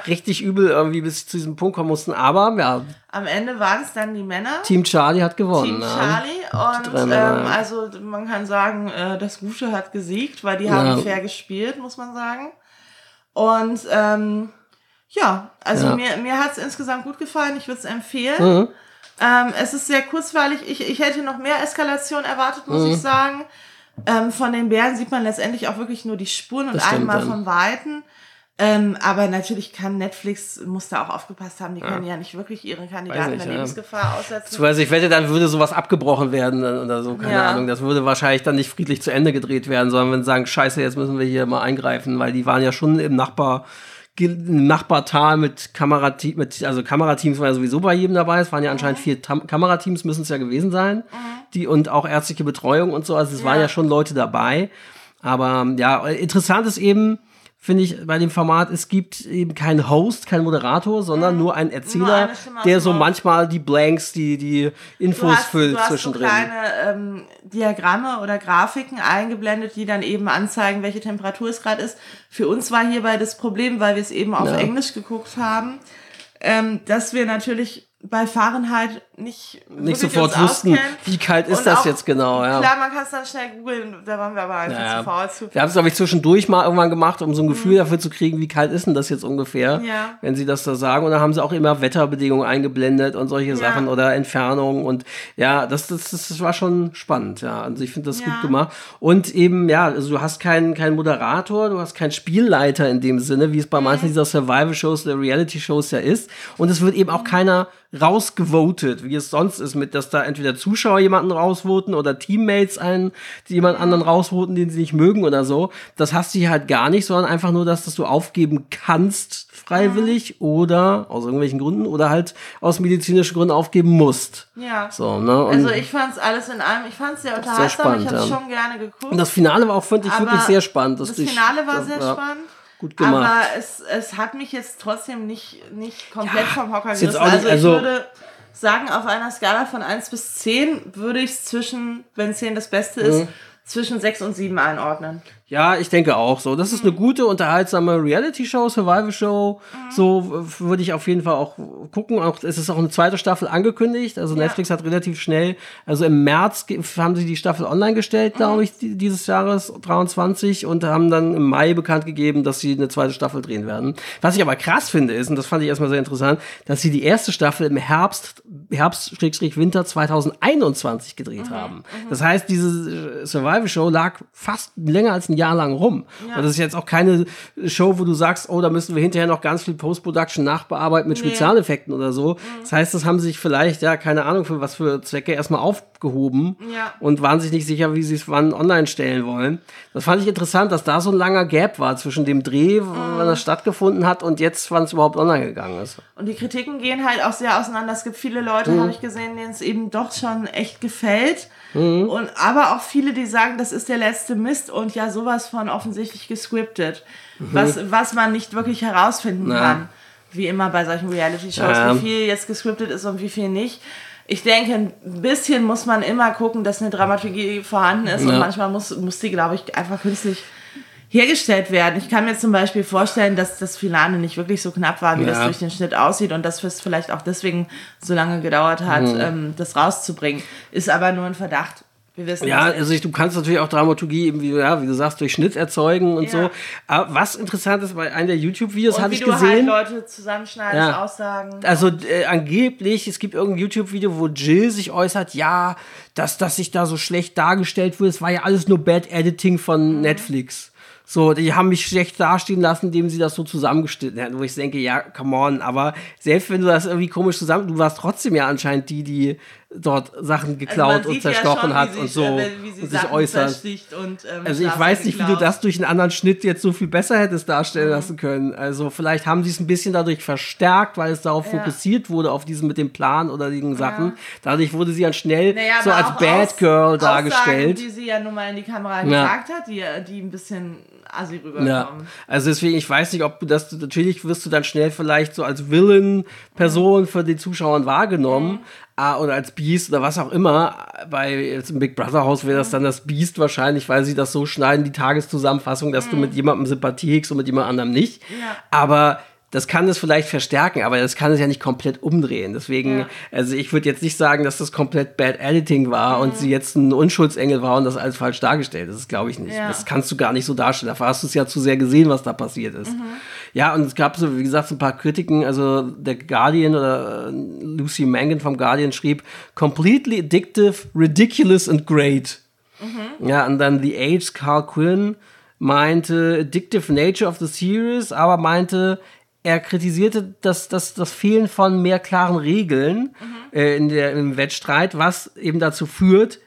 [SPEAKER 3] Richtig übel irgendwie, bis zu diesem Punkt kommen mussten. Aber ja,
[SPEAKER 4] Am Ende waren es dann die Männer.
[SPEAKER 3] Team Charlie hat gewonnen.
[SPEAKER 4] Team
[SPEAKER 3] ja.
[SPEAKER 4] Charlie und
[SPEAKER 3] drei
[SPEAKER 4] ähm,
[SPEAKER 3] ja.
[SPEAKER 4] also man kann sagen, äh, das Gute hat gesiegt, weil die haben
[SPEAKER 3] Ja.
[SPEAKER 4] fair gespielt, muss man sagen. Und ähm, ja, also
[SPEAKER 3] Ja.
[SPEAKER 4] mir, mir hat es insgesamt gut gefallen, ich würde es empfehlen.
[SPEAKER 3] Mhm.
[SPEAKER 4] Ähm, es ist sehr kurzweilig, ich, ich hätte noch mehr Eskalation erwartet, muss
[SPEAKER 3] Mhm.
[SPEAKER 4] ich sagen. Ähm, von den Bären sieht man letztendlich auch wirklich nur die Spuren und
[SPEAKER 3] Das
[SPEAKER 4] einmal
[SPEAKER 3] ja.
[SPEAKER 4] vom Weiten. Ähm, aber natürlich kann Netflix, muss da auch aufgepasst haben, die können ja nicht wirklich ihre Kandidaten
[SPEAKER 3] nicht,
[SPEAKER 4] der
[SPEAKER 3] ja.
[SPEAKER 4] Lebensgefahr aussetzen.
[SPEAKER 3] Also ich wette, dann würde sowas abgebrochen werden dann oder so, keine
[SPEAKER 4] Ja.
[SPEAKER 3] Ahnung. Das würde wahrscheinlich dann nicht friedlich zu Ende gedreht werden, sondern wenn sie sagen, scheiße, jetzt müssen wir hier mal eingreifen, weil die waren ja schon im Nachbar im Nachbartal mit Kamerateam, mit, also Kamerateams war ja sowieso bei jedem dabei. Es waren ja anscheinend
[SPEAKER 4] Mhm.
[SPEAKER 3] vier Tam Kamerateams, müssen es ja gewesen sein. Die und auch ärztliche Betreuung und so. Also es waren
[SPEAKER 4] Ja.
[SPEAKER 3] ja schon Leute dabei. Aber ja, interessant ist eben, finde ich, bei dem Format, es gibt eben keinen Host, keinen Moderator, sondern nur einen Erzähler,
[SPEAKER 4] aus
[SPEAKER 3] der so manchmal die Blanks, die, die
[SPEAKER 4] Du
[SPEAKER 3] Infos
[SPEAKER 4] hast,
[SPEAKER 3] füllt
[SPEAKER 4] du hast so
[SPEAKER 3] zwischendrin.
[SPEAKER 4] kleine ähm, Diagramme oder Grafiken eingeblendet, die dann eben anzeigen, welche Temperatur es gerade ist. Für uns war hierbei das Problem, weil wir es eben auf
[SPEAKER 3] Ja.
[SPEAKER 4] Englisch geguckt haben, ähm, dass wir natürlich bei Fahrenheit nicht,
[SPEAKER 3] nicht sofort wussten,
[SPEAKER 4] auskennen.
[SPEAKER 3] wie kalt ist
[SPEAKER 4] Und
[SPEAKER 3] das
[SPEAKER 4] auch-
[SPEAKER 3] jetzt genau. Ja.
[SPEAKER 4] Klar, man kann es dann schnell googeln, da waren wir aber einfach
[SPEAKER 3] Ja,
[SPEAKER 4] zu faul zu.
[SPEAKER 3] Wir haben es, glaube ich, zwischendurch mal irgendwann gemacht, um so ein Gefühl dafür zu kriegen, wie kalt ist denn das jetzt ungefähr,
[SPEAKER 4] Mhm. Ja.
[SPEAKER 3] wenn sie das da sagen. Und dann haben sie auch immer Wetterbedingungen eingeblendet und solche Sachen oder Entfernungen. Und ja, das, das, das war schon spannend. Ja, also ich finde das
[SPEAKER 4] Ja.
[SPEAKER 3] gut gemacht. Und eben, ja, also du hast keinen keinen Moderator, du hast keinen Spielleiter in dem Sinne, wie es bei
[SPEAKER 4] Mhm.
[SPEAKER 3] manchen dieser Survival-Shows oder Reality-Shows ja ist. Und es wird eben auch keiner rausgevotet, wie es sonst ist, mit dass da entweder Zuschauer jemanden rausvoten oder Teammates einen, die jemand anderen rausvoten, den sie nicht mögen oder so. Das hast du hier halt gar nicht, sondern einfach nur, dass, dass du aufgeben kannst, freiwillig oder aus irgendwelchen Gründen oder halt aus medizinischen Gründen aufgeben musst.
[SPEAKER 4] Ja.
[SPEAKER 3] So, ne? Und
[SPEAKER 4] Also ich fand's alles in allem, ich fand's sehr unterhaltsam,
[SPEAKER 3] spannend,
[SPEAKER 4] ich habe
[SPEAKER 3] ja.
[SPEAKER 4] schon gerne geguckt.
[SPEAKER 3] und das Finale war auch, fand ich,
[SPEAKER 4] Aber
[SPEAKER 3] wirklich sehr spannend.
[SPEAKER 4] das Finale war sehr
[SPEAKER 3] ja,
[SPEAKER 4] spannend.
[SPEAKER 3] Gut gemacht.
[SPEAKER 4] Aber es, es hat mich jetzt trotzdem nicht, nicht komplett vom Hocker gerissen.
[SPEAKER 3] nicht-
[SPEAKER 4] Also,
[SPEAKER 3] also-
[SPEAKER 4] ich würde sagen, auf einer Skala von 1 bis 10 würde ich es zwischen, wenn 10 das Beste ist,
[SPEAKER 3] Mhm.
[SPEAKER 4] zwischen 6 und 7 einordnen.
[SPEAKER 3] Ja, ich denke auch so. Das ist eine
[SPEAKER 4] Mhm.
[SPEAKER 3] gute, unterhaltsame Reality-Show, Survival-Show.
[SPEAKER 4] Mhm.
[SPEAKER 3] So würde ich auf jeden Fall auch gucken. Auch, es ist auch eine zweite Staffel angekündigt. Also Netflix hat relativ schnell, also im März haben sie die Staffel online gestellt,
[SPEAKER 4] Mhm.
[SPEAKER 3] glaube ich, die, dieses Jahres 23 und haben dann im Mai bekannt gegeben, dass sie eine zweite Staffel drehen werden. Was ich aber krass finde ist, und das fand ich erstmal sehr interessant, dass sie die erste Staffel im Herbst, Herbst-Winter 2021 gedreht
[SPEAKER 4] Mhm.
[SPEAKER 3] haben. Das heißt, diese Survival-Show lag fast länger als ein Jahr lang rum. Und das ist jetzt auch keine Show, wo du sagst, oh, da müssen wir hinterher noch ganz viel Post-Production nachbearbeiten mit Spezialeffekten oder so. Das heißt, das haben sie sich vielleicht, ja, keine Ahnung, für was für Zwecke erstmal aufgehoben
[SPEAKER 4] Ja.
[SPEAKER 3] und waren sich nicht sicher, wie sie es wann online stellen wollen. Das fand ich interessant, dass da so ein langer Gap war zwischen dem Dreh, wann das stattgefunden hat und jetzt, wann es überhaupt online gegangen ist.
[SPEAKER 4] Und die Kritiken gehen halt auch sehr auseinander. Es gibt viele Leute,
[SPEAKER 3] Mhm.
[SPEAKER 4] habe ich gesehen, denen es eben doch schon echt gefällt.
[SPEAKER 3] Mhm.
[SPEAKER 4] Und aber auch viele, die sagen, das ist der letzte Mist und ja sowas von offensichtlich gescriptet, was, was man nicht wirklich herausfinden
[SPEAKER 3] Mhm. Na.
[SPEAKER 4] kann. Wie immer bei solchen Reality-Shows,
[SPEAKER 3] Ja.
[SPEAKER 4] wie viel jetzt gescriptet ist und wie viel nicht. Ich denke, ein bisschen muss man immer gucken, dass eine Dramaturgie vorhanden ist
[SPEAKER 3] Ja.
[SPEAKER 4] und manchmal muss, muss die, glaube ich, einfach künstlich hergestellt werden. Ich kann mir zum Beispiel vorstellen, dass das Finale nicht wirklich so knapp war, wie
[SPEAKER 3] Ja.
[SPEAKER 4] das durch den Schnitt aussieht und dass es vielleicht auch deswegen so lange gedauert hat,
[SPEAKER 3] Mhm.
[SPEAKER 4] ähm, das rauszubringen. Ist aber nur ein Verdacht. Wir wissen
[SPEAKER 3] Ja, also ich, du kannst natürlich auch Dramaturgie eben, wie, ja, wie du sagst, durch Schnitt erzeugen und
[SPEAKER 4] Ja.
[SPEAKER 3] so. Aber was interessant ist, bei einem der YouTube-Videos habe ich
[SPEAKER 4] du
[SPEAKER 3] gesehen.
[SPEAKER 4] halt Leute zusammenschneidest,
[SPEAKER 3] Ja.
[SPEAKER 4] Aussagen.
[SPEAKER 3] Also äh, angeblich, es gibt irgendein YouTube-Video, wo Jill sich äußert, ja, dass das sich da so schlecht dargestellt wird, es war ja alles nur Bad Editing von Netflix. So, die haben mich schlecht dastehen lassen, indem sie das so zusammengestellt haben, wo ich denke, ja, come on, aber selbst wenn du das irgendwie komisch zusammen, du warst trotzdem ja anscheinend die, die dort Sachen geklaut
[SPEAKER 4] Also
[SPEAKER 3] und
[SPEAKER 4] sieht ja
[SPEAKER 3] zerstochen
[SPEAKER 4] schon,
[SPEAKER 3] hat und so
[SPEAKER 4] äh, wie sie
[SPEAKER 3] und sich
[SPEAKER 4] Sachen
[SPEAKER 3] äußert.
[SPEAKER 4] Und, ähm,
[SPEAKER 3] Also ich weiß nicht, wie du
[SPEAKER 4] geklaut.
[SPEAKER 3] das durch einen anderen Schnitt jetzt so viel besser hättest darstellen lassen können. Also vielleicht haben sie es ein bisschen dadurch verstärkt, weil es darauf
[SPEAKER 4] Ja.
[SPEAKER 3] fokussiert wurde, auf diesen mit dem Plan oder diesen Sachen. Dadurch wurde sie dann schnell
[SPEAKER 4] Naja,
[SPEAKER 3] so als Bad
[SPEAKER 4] Aus-
[SPEAKER 3] Girl
[SPEAKER 4] Aussagen,
[SPEAKER 3] dargestellt.
[SPEAKER 4] die sie ja nun mal in die Kamera
[SPEAKER 3] Ja.
[SPEAKER 4] gesagt hat, die, die ein bisschen assi rüberkommen.
[SPEAKER 3] Ja, also deswegen, ich weiß nicht, ob du das, natürlich wirst du dann schnell vielleicht so als Villain-Person für die Zuschauer wahrgenommen, ah, oder als Beast oder was auch immer. Bei jetzt im Big Brother Haus wäre das dann das Beast wahrscheinlich, weil sie das so schneiden, die Tageszusammenfassung, dass du mit jemandem Sympathie hegst und mit jemand anderem nicht.
[SPEAKER 4] Ja.
[SPEAKER 3] Aber das kann es vielleicht verstärken, aber das kann es ja nicht komplett umdrehen. Deswegen,
[SPEAKER 4] Ja.
[SPEAKER 3] also ich würde jetzt nicht sagen, dass das komplett Bad Editing war und sie jetzt ein Unschuldsengel war und das alles falsch dargestellt. Das glaube ich nicht.
[SPEAKER 4] Ja.
[SPEAKER 3] Das kannst du gar nicht so darstellen. Dafür hast du es ja zu sehr gesehen, was da passiert ist. Ja, und es gab so, wie gesagt, so ein paar Kritiken. Also der Guardian oder äh, Lucy Mangan vom Guardian schrieb, completely addictive, ridiculous and great. Ja, und dann The Age, Carl Quinn meinte addictive nature of the series, aber meinte, er kritisierte das, das, das Fehlen von mehr klaren Regeln äh, in der, im Wettstreit, was eben dazu führt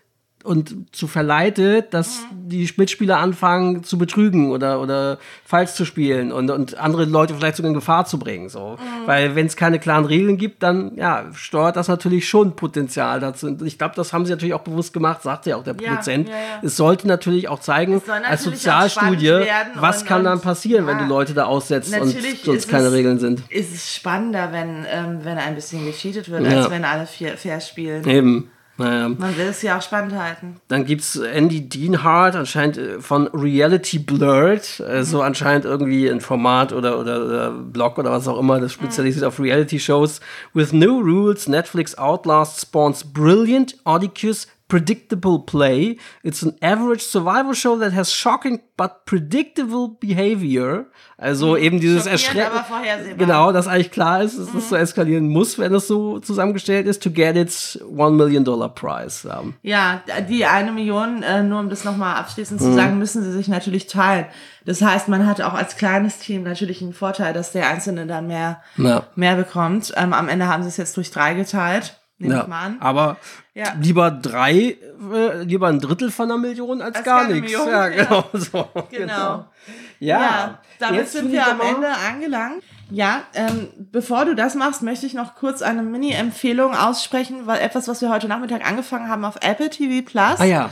[SPEAKER 3] und zu verleitet, dass die Mitspieler anfangen zu betrügen oder, oder falsch zu spielen und, und andere Leute vielleicht sogar in Gefahr zu bringen. So. Weil wenn es keine klaren Regeln gibt, dann ja, steuert das natürlich schon Potenzial dazu. Und ich glaube, das haben sie natürlich auch bewusst gemacht, sagte ja auch der
[SPEAKER 4] Ja,
[SPEAKER 3] Produzent.
[SPEAKER 4] ja, ja.
[SPEAKER 3] Es sollte natürlich auch zeigen,
[SPEAKER 4] soll
[SPEAKER 3] als
[SPEAKER 4] natürlich
[SPEAKER 3] Sozialstudie, was kann dann passieren, wenn du Leute da aussetzt und
[SPEAKER 4] Natürlich
[SPEAKER 3] sonst keine
[SPEAKER 4] es-
[SPEAKER 3] Regeln sind.
[SPEAKER 4] Ist es spannender, wenn, ähm, wenn ein bisschen gecheatet wird, als wenn alle fair spielen.
[SPEAKER 3] Eben. Naja.
[SPEAKER 4] Man will es ja auch spannend halten.
[SPEAKER 3] Dann gibt's Andy Dienhardt, anscheinend äh, von Reality Blurred, äh, so anscheinend irgendwie ein Format oder, oder, oder Blog oder was auch immer, das spezialisiert auf Reality-Shows. With no rules, Netflix Outlast spawns brilliant, Oedipus, predictable play. It's an average survival show that has shocking but predictable behavior. Also eben dieses
[SPEAKER 4] Mhm.
[SPEAKER 3] Erschrecken.
[SPEAKER 4] Mhm.
[SPEAKER 3] Genau, dass eigentlich klar ist, dass es so eskalieren muss, wenn es so zusammengestellt ist, to get its one million dollar prize. Ähm,
[SPEAKER 4] Ja, die eine Million, äh, nur um das nochmal abschließend
[SPEAKER 3] Mhm.
[SPEAKER 4] zu sagen, müssen sie sich natürlich teilen. Das heißt, man hat auch als kleines Team natürlich einen Vorteil, dass der Einzelne dann mehr,
[SPEAKER 3] Ja.
[SPEAKER 4] mehr bekommt. Ähm, am Ende haben sie es jetzt durch drei geteilt, nehme ich mal an.
[SPEAKER 3] Aber
[SPEAKER 4] Ja.
[SPEAKER 3] lieber drei, äh, lieber ein Drittel von einer Million als,
[SPEAKER 4] Als
[SPEAKER 3] gar nichts. Ja,
[SPEAKER 4] ja.
[SPEAKER 3] genau. *laughs* So,
[SPEAKER 4] Genau.
[SPEAKER 3] Ja,
[SPEAKER 4] Ja, damit
[SPEAKER 3] Jetzt
[SPEAKER 4] sind wir am Ende angelangt. Ja, ähm, bevor du das machst, möchte ich noch kurz eine Mini-Empfehlung aussprechen, weil etwas, was wir heute Nachmittag angefangen haben auf Apple TV Plus,
[SPEAKER 3] Ah ja.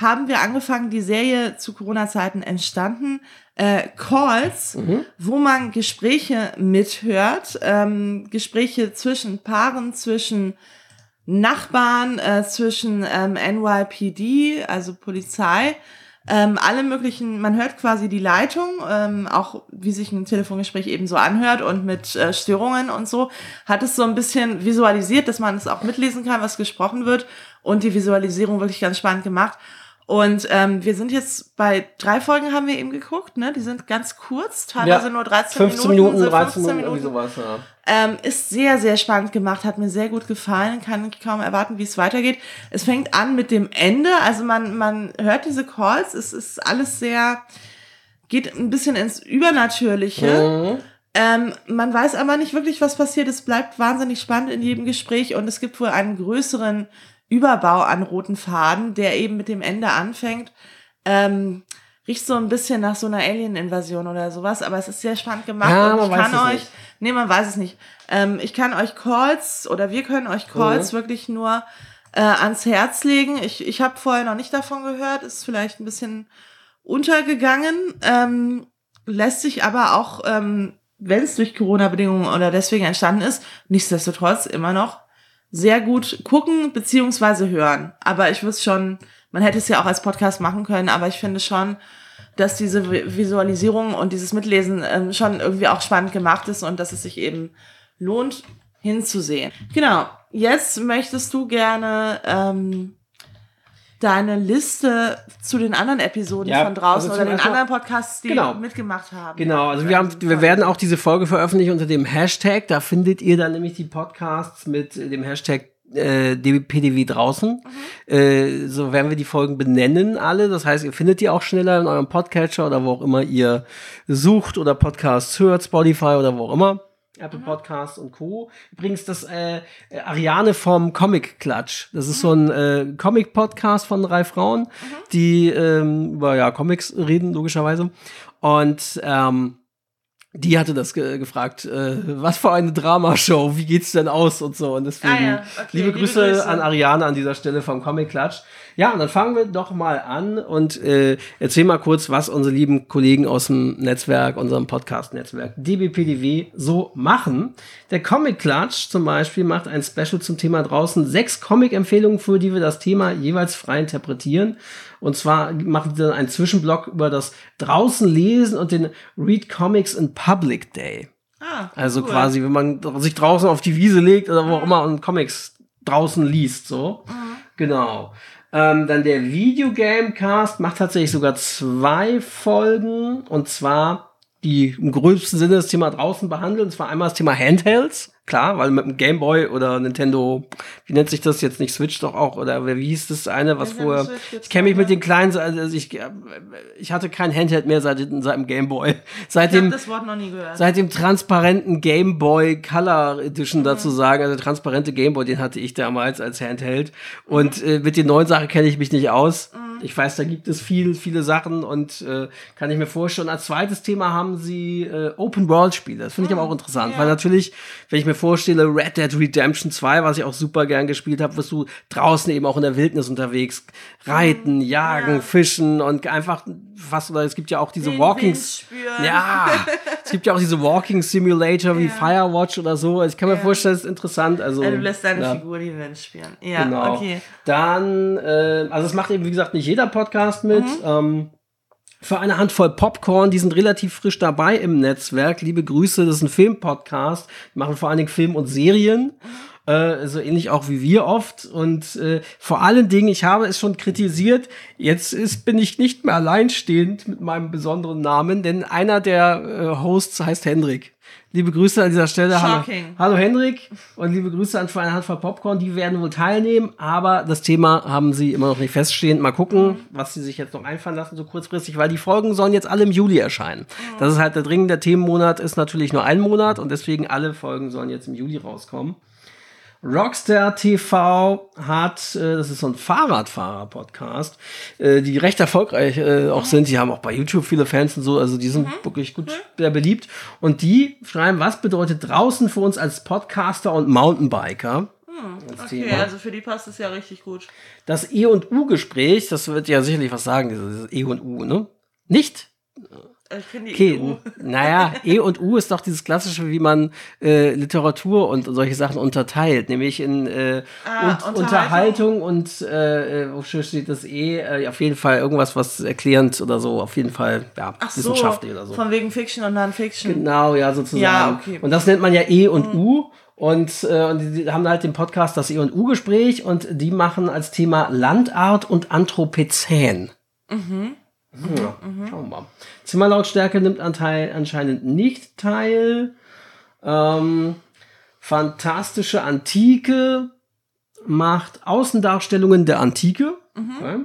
[SPEAKER 4] haben wir angefangen, die Serie zu Corona-Zeiten entstanden, äh, Calls,
[SPEAKER 3] Mhm.
[SPEAKER 4] wo man Gespräche mithört, ähm, Gespräche zwischen Paaren, zwischen Nachbarn, äh, zwischen ähm, NYPD, also Polizei, ähm, alle möglichen, man hört quasi die Leitung, ähm, auch wie sich ein Telefongespräch eben so anhört und mit äh, Störungen und so, hat es so ein bisschen visualisiert, dass man es auch mitlesen kann, was gesprochen wird und die Visualisierung wirklich ganz spannend gemacht. Und ähm, wir sind jetzt bei drei Folgen haben wir eben geguckt, ne? Die sind ganz kurz, teilweise nur 13
[SPEAKER 3] 15 Minuten,
[SPEAKER 4] so
[SPEAKER 3] 13
[SPEAKER 4] 15
[SPEAKER 3] Minuten, irgendwie sowas. Ja.
[SPEAKER 4] Ähm, ist sehr, sehr spannend gemacht, hat mir sehr gut gefallen, kann ich kaum erwarten, wie es weitergeht. Es fängt an mit dem Ende, also man, man hört diese Calls, es ist alles sehr, geht ein bisschen ins Übernatürliche.
[SPEAKER 3] Mhm.
[SPEAKER 4] Ähm, man weiß aber nicht wirklich, was passiert. Es bleibt wahnsinnig spannend in jedem Gespräch und es gibt wohl einen größeren Überbau an roten Faden, der eben mit dem Ende anfängt. Ähm, riecht so ein bisschen nach so einer Alien-Invasion oder sowas, aber es ist sehr spannend gemacht
[SPEAKER 3] Ja,
[SPEAKER 4] und
[SPEAKER 3] man
[SPEAKER 4] ich
[SPEAKER 3] weiß
[SPEAKER 4] kann
[SPEAKER 3] es
[SPEAKER 4] euch,
[SPEAKER 3] nicht.
[SPEAKER 4] nee, man weiß es nicht. Ähm, ich kann euch Calls oder wir können euch Calls
[SPEAKER 3] Mhm.
[SPEAKER 4] wirklich nur äh, ans Herz legen. Ich, ich habe vorher noch nicht davon gehört, ist vielleicht ein bisschen untergegangen, ähm, lässt sich aber auch, ähm, wenn es durch Corona-Bedingungen oder deswegen entstanden ist, nichtsdestotrotz immer noch sehr gut gucken beziehungsweise hören. Aber ich wüsste schon, man hätte es ja auch als Podcast machen können, aber ich finde schon, dass diese Vi- Visualisierung und dieses Mitlesen ähm, schon irgendwie auch spannend gemacht ist und dass es sich eben lohnt, hinzusehen. Genau. Jetzt möchtest du gerne ähm, deine Liste zu den anderen Episoden
[SPEAKER 3] Ja,
[SPEAKER 4] von draußen
[SPEAKER 3] also
[SPEAKER 4] oder den anderen Podcasts, die
[SPEAKER 3] Genau.
[SPEAKER 4] mitgemacht haben.
[SPEAKER 3] Genau, also wir, haben, wir werden auch diese Folge veröffentlichen unter dem Hashtag. Da findet ihr dann nämlich die Podcasts mit dem Hashtag äh, DPDW draußen. Äh, so werden wir die Folgen benennen alle. Das heißt, ihr findet die auch schneller in eurem Podcatcher oder wo auch immer ihr sucht oder Podcasts hört, Spotify oder wo auch immer. Apple Podcasts und Co. Übrigens das äh, Ariane vom Comic Klatsch. Das ist so ein äh, Comic-Podcast von drei Frauen, die ähm, über ja, Comics reden, logischerweise. Und ähm, die hatte das ge gefragt, äh, was für eine Dramashow, wie geht's denn aus und so. Und deswegen
[SPEAKER 4] Ah ja, okay,
[SPEAKER 3] liebe,
[SPEAKER 4] liebe
[SPEAKER 3] Grüße
[SPEAKER 4] Grüße.
[SPEAKER 3] an Ariane an dieser Stelle vom Comic Klatsch. Ja, und dann fangen wir doch mal an und äh, erzähl mal kurz, was unsere lieben Kollegen aus dem Netzwerk, unserem Podcast-Netzwerk DBPDW so machen. Der Comic Klatsch zum Beispiel macht ein Special zum Thema draußen. Sechs Comic-Empfehlungen, für die wir das Thema jeweils frei interpretieren. Und zwar machen sie dann einen Zwischenblock über das draußen lesen und den Read Comics in Public Day.
[SPEAKER 4] Ah,
[SPEAKER 3] Also
[SPEAKER 4] cool. Mhm.
[SPEAKER 3] quasi, wenn man sich draußen auf die Wiese legt oder wo auch immer und Comics draußen liest, so. Genau. Ähm, dann der Videogame-Cast macht tatsächlich sogar zwei Folgen und zwar die im gröbsten Sinne das Thema draußen behandeln. Und zwar einmal das Thema Handhelds, klar, weil mit dem Game Boy oder Nintendo, wie nennt sich das jetzt nicht, Switch doch auch, oder wie hieß das eine, was
[SPEAKER 4] Nintendo
[SPEAKER 3] vorher, ich kenne mich mit den kleinen, also ich, ich hatte kein Handheld mehr seit, seit dem Game Boy. Seit
[SPEAKER 4] ich
[SPEAKER 3] dem,
[SPEAKER 4] das Wort noch nie gehört.
[SPEAKER 3] Seit dem transparenten Game Boy Color Edition dazu sagen, also transparente Game Boy, den hatte ich damals als Handheld. Und äh, mit den neuen Sachen kenne ich mich nicht aus. Ich weiß, da gibt es viel, viele Sachen und äh, kann ich mir vorstellen. Und als zweites Thema haben sie äh, Open World Spiele. Das finde ich aber auch interessant, weil natürlich, wenn ich mir vorstelle, Red Dead Redemption 2, was ich auch super gern gespielt habe, wirst du draußen eben auch in der Wildnis unterwegs reiten, jagen,
[SPEAKER 4] Ja.
[SPEAKER 3] fischen und einfach fast, oder es gibt ja auch diese
[SPEAKER 4] Den
[SPEAKER 3] Walking
[SPEAKER 4] Wind spüren.
[SPEAKER 3] ja, *laughs* es gibt ja auch diese Walking Simulator wie
[SPEAKER 4] Ja.
[SPEAKER 3] Firewatch oder so. Also ich kann mir
[SPEAKER 4] Ja.
[SPEAKER 3] vorstellen, es ist interessant. Also,
[SPEAKER 4] Ja, du lässt deine
[SPEAKER 3] ja,
[SPEAKER 4] Figur die Wind spielen. Ja,
[SPEAKER 3] Genau.
[SPEAKER 4] okay.
[SPEAKER 3] Dann, äh, also es macht eben, wie gesagt, nicht jeder Podcast mit.
[SPEAKER 4] Mhm.
[SPEAKER 3] Ähm, für eine Handvoll Popcorn, die sind relativ frisch dabei im Netzwerk. Liebe Grüße, das ist ein Filmpodcast. Die machen vor allen Dingen Film und Serien.
[SPEAKER 4] Mhm.
[SPEAKER 3] äh, so ähnlich auch wie wir oft. Und äh, vor allen Dingen, ich habe es schon kritisiert, jetzt ist, bin ich nicht mehr alleinstehend mit meinem besonderen Namen, denn einer der äh, Hosts heißt Hendrik. Liebe Grüße an dieser Stelle. Hallo,
[SPEAKER 4] Shocking.
[SPEAKER 3] hallo Hendrik und liebe Grüße an eine Handvoll Popcorn. Die werden wohl teilnehmen, aber das Thema haben sie immer noch nicht feststehend. Mal gucken, was sie sich jetzt noch einfallen lassen, so kurzfristig, weil die Folgen sollen jetzt alle im Juli erscheinen. Das ist halt der dringende Themenmonat, ist natürlich nur ein Monat und deswegen alle Folgen sollen jetzt im Juli rauskommen. Rockstar TV hat, äh, das ist so ein Fahrradfahrer-Podcast, äh, die recht erfolgreich äh, auch sind. Die haben auch bei YouTube viele Fans und so, also die sind wirklich gut, sehr beliebt. Und die schreiben, was bedeutet draußen für uns als Podcaster und Mountainbiker? Das
[SPEAKER 4] Okay,
[SPEAKER 3] Thema.
[SPEAKER 4] also für die passt es ja richtig gut.
[SPEAKER 3] Das E und U-Gespräch, das wird ja sicherlich was sagen, dieses E und U, ne? Nicht?
[SPEAKER 4] Ich kenne die
[SPEAKER 3] Okay,
[SPEAKER 4] EU.
[SPEAKER 3] naja, E und U ist doch dieses klassische, wie man äh, Literatur und solche Sachen unterteilt, nämlich in äh,
[SPEAKER 4] Ah,
[SPEAKER 3] und,
[SPEAKER 4] Unterhaltung.
[SPEAKER 3] Unterhaltung und äh, äh, wofür steht das E? Äh, auf jeden Fall irgendwas, was erklärend oder so, auf jeden Fall, ja,
[SPEAKER 4] Ach so,
[SPEAKER 3] wissenschaftlich oder so.
[SPEAKER 4] von wegen Fiction und Non-Fiction.
[SPEAKER 3] Genau, ja, sozusagen.
[SPEAKER 4] Ja, okay. Mhm.
[SPEAKER 3] Und das nennt man ja E und U. Und, äh, und die, haben halt den Podcast das E und U-Gespräch und die machen als Thema Landart und Anthropozän.
[SPEAKER 4] Mhm.
[SPEAKER 3] Ja, schauen wir mal. Zimmerlautstärke nimmt Anteil, anscheinend nicht teil. Ähm, fantastische Antike macht Außendarstellungen der Antike.
[SPEAKER 4] Mhm.
[SPEAKER 3] Okay.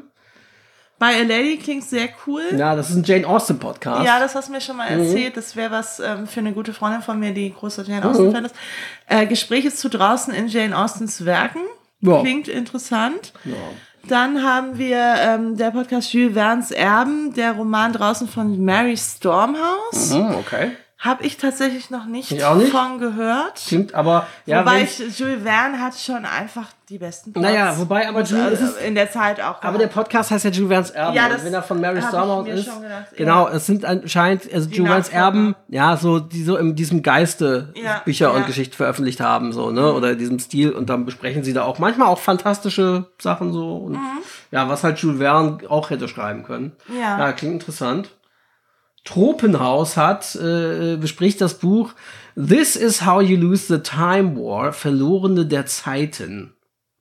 [SPEAKER 4] By a Lady klingt sehr cool.
[SPEAKER 3] Ja, das ist ein Jane Austen Podcast.
[SPEAKER 4] Ja, das hast du mir schon mal erzählt. Das wäre was ähm, für eine gute Freundin von mir, die großer Jane Austen-Fan ist. Äh, Gespräche zu draußen in Jane Austens Werken.
[SPEAKER 3] Ja.
[SPEAKER 4] Klingt interessant.
[SPEAKER 3] Ja.
[SPEAKER 4] Dann haben wir ähm, der Podcast Jules Verne's Erben, der Roman draußen von Mary Stormhouse.
[SPEAKER 3] Hm, okay.
[SPEAKER 4] Habe ich tatsächlich noch nicht,
[SPEAKER 3] Ich nicht.
[SPEAKER 4] von gehört.
[SPEAKER 3] Klingt aber, ja,
[SPEAKER 4] Wobei ich, Jules Verne hat schon einfach die besten Plots.
[SPEAKER 3] Naja, wobei aber
[SPEAKER 4] Und,
[SPEAKER 3] Jules-
[SPEAKER 4] äh,
[SPEAKER 3] es ist-
[SPEAKER 4] in der Zeit auch.
[SPEAKER 3] Aber der Podcast heißt ja Jules Verne's Erben.
[SPEAKER 4] Ja,
[SPEAKER 3] und
[SPEAKER 4] das
[SPEAKER 3] wenn er von Mary
[SPEAKER 4] mir
[SPEAKER 3] ist.
[SPEAKER 4] gedacht, ja.
[SPEAKER 3] Genau, es sind anscheinend, also Jules Verne's. Erben, ja, so, die so in diesem Geiste
[SPEAKER 4] Ja,
[SPEAKER 3] Bücher und
[SPEAKER 4] ja. Mhm.
[SPEAKER 3] Geschichten veröffentlicht haben, so, ne, oder in diesem Stil. Und dann besprechen sie da auch manchmal auch fantastische Sachen so. Und ja, was halt Jules Verne auch hätte schreiben können.
[SPEAKER 4] Mhm. Ja.
[SPEAKER 3] Ja, klingt interessant. Tropenhaus hat, äh, bespricht das Buch This is how you lose the time war, Verlorene der Zeiten.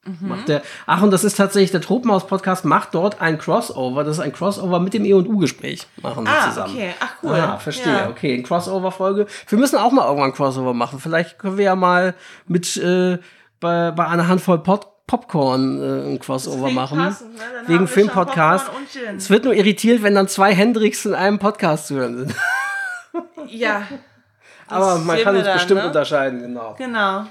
[SPEAKER 4] Mhm.
[SPEAKER 3] Macht der, ach, und das ist tatsächlich, der Tropenhaus-Podcast macht dort ein Crossover. Das ist ein Crossover mit dem E&U-Gespräch. Machen sie
[SPEAKER 4] Ah,
[SPEAKER 3] zusammen.
[SPEAKER 4] okay. Ach, cool.
[SPEAKER 3] Ah, verstehe.
[SPEAKER 4] Ja.
[SPEAKER 3] Okay, ein Crossover-Folge. Wir müssen auch mal irgendwann ein Crossover machen. Vielleicht können wir ja mal mit, äh, bei, bei einer Handvoll Pod Popcorn äh, ein Crossover machen.
[SPEAKER 4] passend, ne?
[SPEAKER 3] Wegen Filmpodcast. Es wird nur irritiert, wenn dann zwei Hendricks in einem Podcast zu hören sind.
[SPEAKER 4] Ja, *laughs*
[SPEAKER 3] Aber man kann es bestimmt
[SPEAKER 4] ne?
[SPEAKER 3] unterscheiden, genau.
[SPEAKER 4] genau.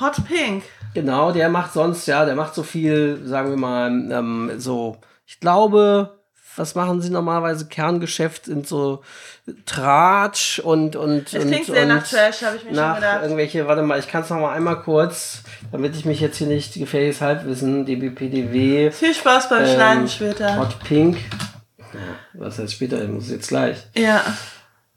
[SPEAKER 4] Hot Pink.
[SPEAKER 3] Genau, der macht sonst, ja, der macht so viel, sagen wir mal, ähm, so, ich glaube, was machen sie normalerweise? Kerngeschäft sind so Tratsch und und
[SPEAKER 4] Es
[SPEAKER 3] und,
[SPEAKER 4] klingt sehr
[SPEAKER 3] und
[SPEAKER 4] nach Trash, habe ich mir schon
[SPEAKER 3] nach
[SPEAKER 4] gedacht.
[SPEAKER 3] irgendwelche, warte mal, ich kann es noch mal einmal kurz, damit ich mich jetzt hier nicht gefährliches Halbwissen, DBPDW,
[SPEAKER 4] Viel Spaß beim
[SPEAKER 3] ähm,
[SPEAKER 4] Schneiden später.
[SPEAKER 3] Hot Pink, ja, was heißt später, ich muss jetzt gleich,
[SPEAKER 4] Ja.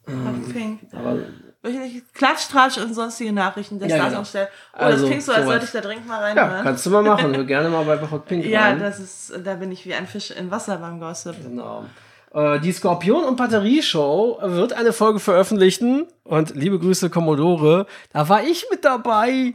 [SPEAKER 3] Ähm,
[SPEAKER 4] Hot Pink.
[SPEAKER 3] aber
[SPEAKER 4] Wöchentlich Klatsch, Tratsch und sonstige Nachrichten der
[SPEAKER 3] Ja,
[SPEAKER 4] Stars
[SPEAKER 3] genau.
[SPEAKER 4] anstellen. Oh,
[SPEAKER 3] Also,
[SPEAKER 4] das klingt so, als sollte ich da dringend mal
[SPEAKER 3] ja,
[SPEAKER 4] reinhören.
[SPEAKER 3] kannst du mal machen, *laughs* gerne mal bei Hot Pink
[SPEAKER 4] ja,
[SPEAKER 3] rein.
[SPEAKER 4] das ist, da bin ich wie ein Fisch im Wasser beim Gossip.
[SPEAKER 3] Genau. Äh, Die Skorpion- und Batterieshow wird eine Folge veröffentlichen. Und liebe Grüße, Commodore. Da war ich mit dabei.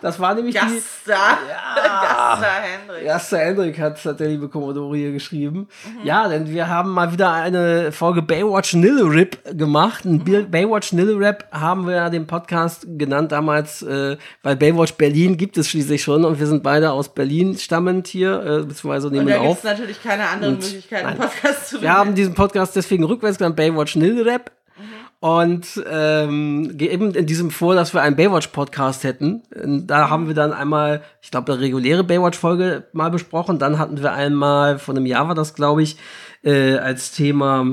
[SPEAKER 3] Das war nämlich die.
[SPEAKER 4] Gaststar. *laughs* Gaststar Hendrik.
[SPEAKER 3] Erster Hendrik hat, hat der liebe Commodore hier geschrieben.
[SPEAKER 4] Mhm.
[SPEAKER 3] Ja, denn wir haben mal wieder eine Folge Baywatch Nille-Rip gemacht. Ein
[SPEAKER 4] Mhm.
[SPEAKER 3] Baywatch Nille-Rap haben wir ja den Podcast genannt damals, äh, weil Baywatch Berlin gibt es schließlich schon und wir sind beide aus Berlin stammend hier, äh, beziehungsweise nehmen
[SPEAKER 4] Und da gibt
[SPEAKER 3] auf.
[SPEAKER 4] es natürlich keine anderen Möglichkeiten,
[SPEAKER 3] nein.
[SPEAKER 4] Podcast zu
[SPEAKER 3] Wir haben diesen Podcast deswegen rückwärts genannt Baywatch Nil Rap. Und ähm, eben in diesem vor, dass wir einen Baywatch-Podcast hätten. Da haben wir dann einmal, ich glaube, eine reguläre Baywatch-Folge mal besprochen. Dann hatten wir einmal, vor einem Jahr war das, glaube ich, äh, als Thema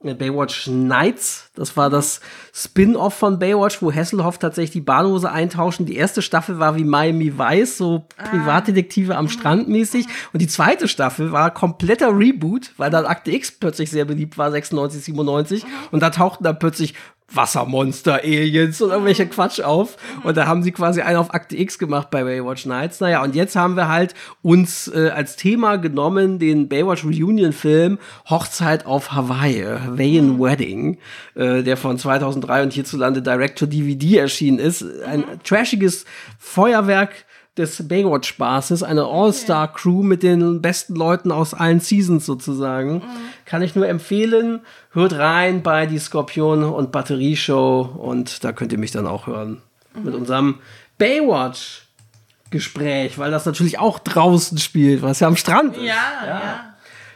[SPEAKER 3] Baywatch Nights. Das war das Spin-off von Baywatch, wo Hasselhoff tatsächlich die Badehose eintauschen. Die erste Staffel war wie Miami Vice, so Privatdetektive am Strand mäßig. Und die zweite Staffel war kompletter Reboot, weil dann Akte X plötzlich sehr beliebt war, 96, 97. Und da tauchten dann plötzlich Wassermonster, Aliens und irgendwelche Quatsch auf. Und da haben sie quasi einen auf Akte X gemacht bei Baywatch Nights. Naja, und jetzt haben wir halt uns äh, als Thema genommen den Baywatch Reunion Film Hochzeit auf Hawaii, Hawaiian Wedding, äh, der von 2003 und hierzulande Direct to DVD erschienen ist. Ein trashiges Feuerwerk des Baywatch-Spaßes, eine All-Star-Crew mit den besten Leuten aus allen Seasons sozusagen. Kann ich nur empfehlen. Hört rein bei die Skorpion und Batterieshow und da könnt ihr mich dann auch hören. Mit unserem Baywatch-Gespräch, weil das natürlich auch draußen spielt, was ja am Strand ist.
[SPEAKER 4] Ja, ja.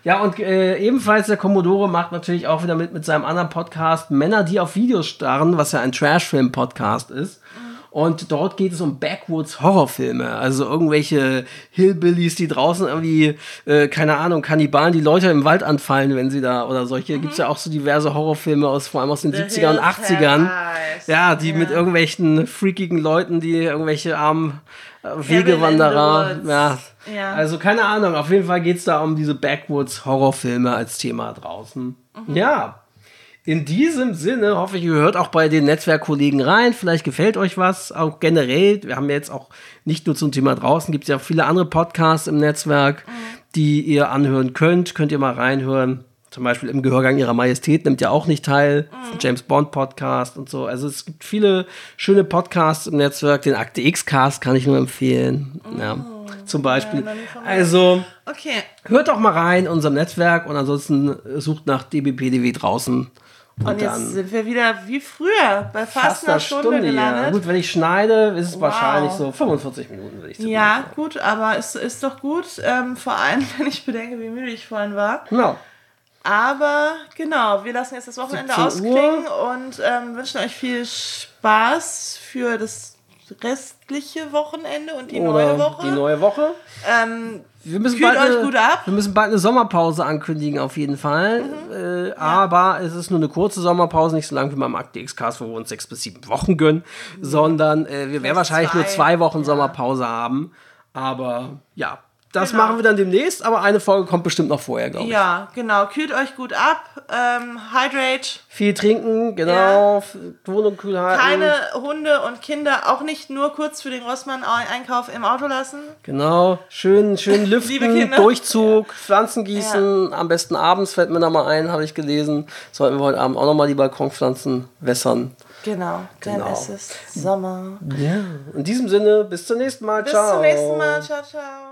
[SPEAKER 3] Ja, und äh, ebenfalls der Commodore macht natürlich auch wieder mit mit seinem anderen Podcast Männer, die auf Videos starren, was ja ein Trashfilm-Podcast ist. Und dort geht es um Backwoods-Horrorfilme. Also irgendwelche Hillbillies, die draußen irgendwie, äh, keine Ahnung, Kannibalen, die Leute im Wald anfallen, wenn sie da, oder solche. Gibt's ja auch so diverse Horrorfilme aus, vor allem aus den 70er und
[SPEAKER 4] Hills
[SPEAKER 3] 80ern.
[SPEAKER 4] Have Eyes.
[SPEAKER 3] Ja, die
[SPEAKER 4] Ja.
[SPEAKER 3] mit irgendwelchen freakigen Leuten, die irgendwelche armen äh, Wegewanderer.
[SPEAKER 4] the.
[SPEAKER 3] Ja.
[SPEAKER 4] Ja.
[SPEAKER 3] Also keine Ahnung, auf jeden Fall geht's da um diese Backwoods-Horrorfilme als Thema draußen. Ja. In diesem Sinne hoffe ich, ihr hört auch bei den Netzwerkkollegen rein. Vielleicht gefällt euch was, auch generell. Wir haben ja jetzt auch nicht nur zum Thema draußen, gibt es ja auch viele andere Podcasts im Netzwerk, die ihr anhören könnt. Könnt ihr mal reinhören. Zum Beispiel im Gehörgang ihrer Majestät nimmt ja auch nicht teil. James Bond Podcast und so. Also es gibt viele schöne Podcasts im Netzwerk. Den Akte X Cast kann ich nur empfehlen. Ja, zum Beispiel.
[SPEAKER 4] von
[SPEAKER 3] Also
[SPEAKER 4] Okay.
[SPEAKER 3] hört doch mal rein in unserem Netzwerk und ansonsten sucht nach DBPDW draußen. Und,
[SPEAKER 4] Und jetzt sind wir wieder wie früher bei fast, einer Stunde,
[SPEAKER 3] ja.
[SPEAKER 4] gelandet.
[SPEAKER 3] Gut, wenn ich schneide, ist es
[SPEAKER 4] Wow.
[SPEAKER 3] wahrscheinlich so 45 Minuten, würde ich sagen.
[SPEAKER 4] Ja, gut, aber es ist doch gut, ähm, vor allem, *laughs* wenn ich bedenke, wie müde ich vorhin war.
[SPEAKER 3] Genau.
[SPEAKER 4] Aber genau, wir lassen jetzt das Wochenende
[SPEAKER 3] 17
[SPEAKER 4] ausklingen und ähm, wünschen euch viel Spaß für das restliche Wochenende und die neue
[SPEAKER 3] Oder
[SPEAKER 4] Woche.
[SPEAKER 3] Die neue Woche.
[SPEAKER 4] ähm,
[SPEAKER 3] Wir müssen
[SPEAKER 4] Kühlt
[SPEAKER 3] bald eine. Wir müssen bald eine Sommerpause ankündigen, auf jeden Fall.
[SPEAKER 4] Mhm.
[SPEAKER 3] Äh, Aber es ist nur eine kurze Sommerpause, nicht so lang wie beim Akte X-Cast, wo wir uns sechs bis sieben Wochen gönnen, sondern äh, wir werden wahrscheinlich nur
[SPEAKER 4] zwei,
[SPEAKER 3] zwei Wochen
[SPEAKER 4] ja.
[SPEAKER 3] Sommerpause haben. Aber ja, das
[SPEAKER 4] Genau.
[SPEAKER 3] machen wir dann demnächst, aber eine Folge kommt bestimmt noch vorher, glaube ich.
[SPEAKER 4] ja, genau. Kühlt euch gut ab. Ähm, hydrate.
[SPEAKER 3] Viel trinken, genau. f- Wohnung kühl halten.
[SPEAKER 4] Keine Hunde und Kinder auch nicht nur kurz für den Rossmann-Einkauf im Auto lassen.
[SPEAKER 3] Genau, schön, schön lüften. Durchzug, Pflanzen gießen, am besten abends fällt mir da mal ein, habe ich gelesen. Sollten wir heute Abend auch nochmal die Balkonpflanzen wässern.
[SPEAKER 4] Genau,
[SPEAKER 3] Genau.
[SPEAKER 4] denn es ist Sommer.
[SPEAKER 3] Ja. In diesem Sinne, bis zum nächsten Mal.
[SPEAKER 4] Bis
[SPEAKER 3] Ciao.
[SPEAKER 4] zum nächsten Mal. Ciao, ciao.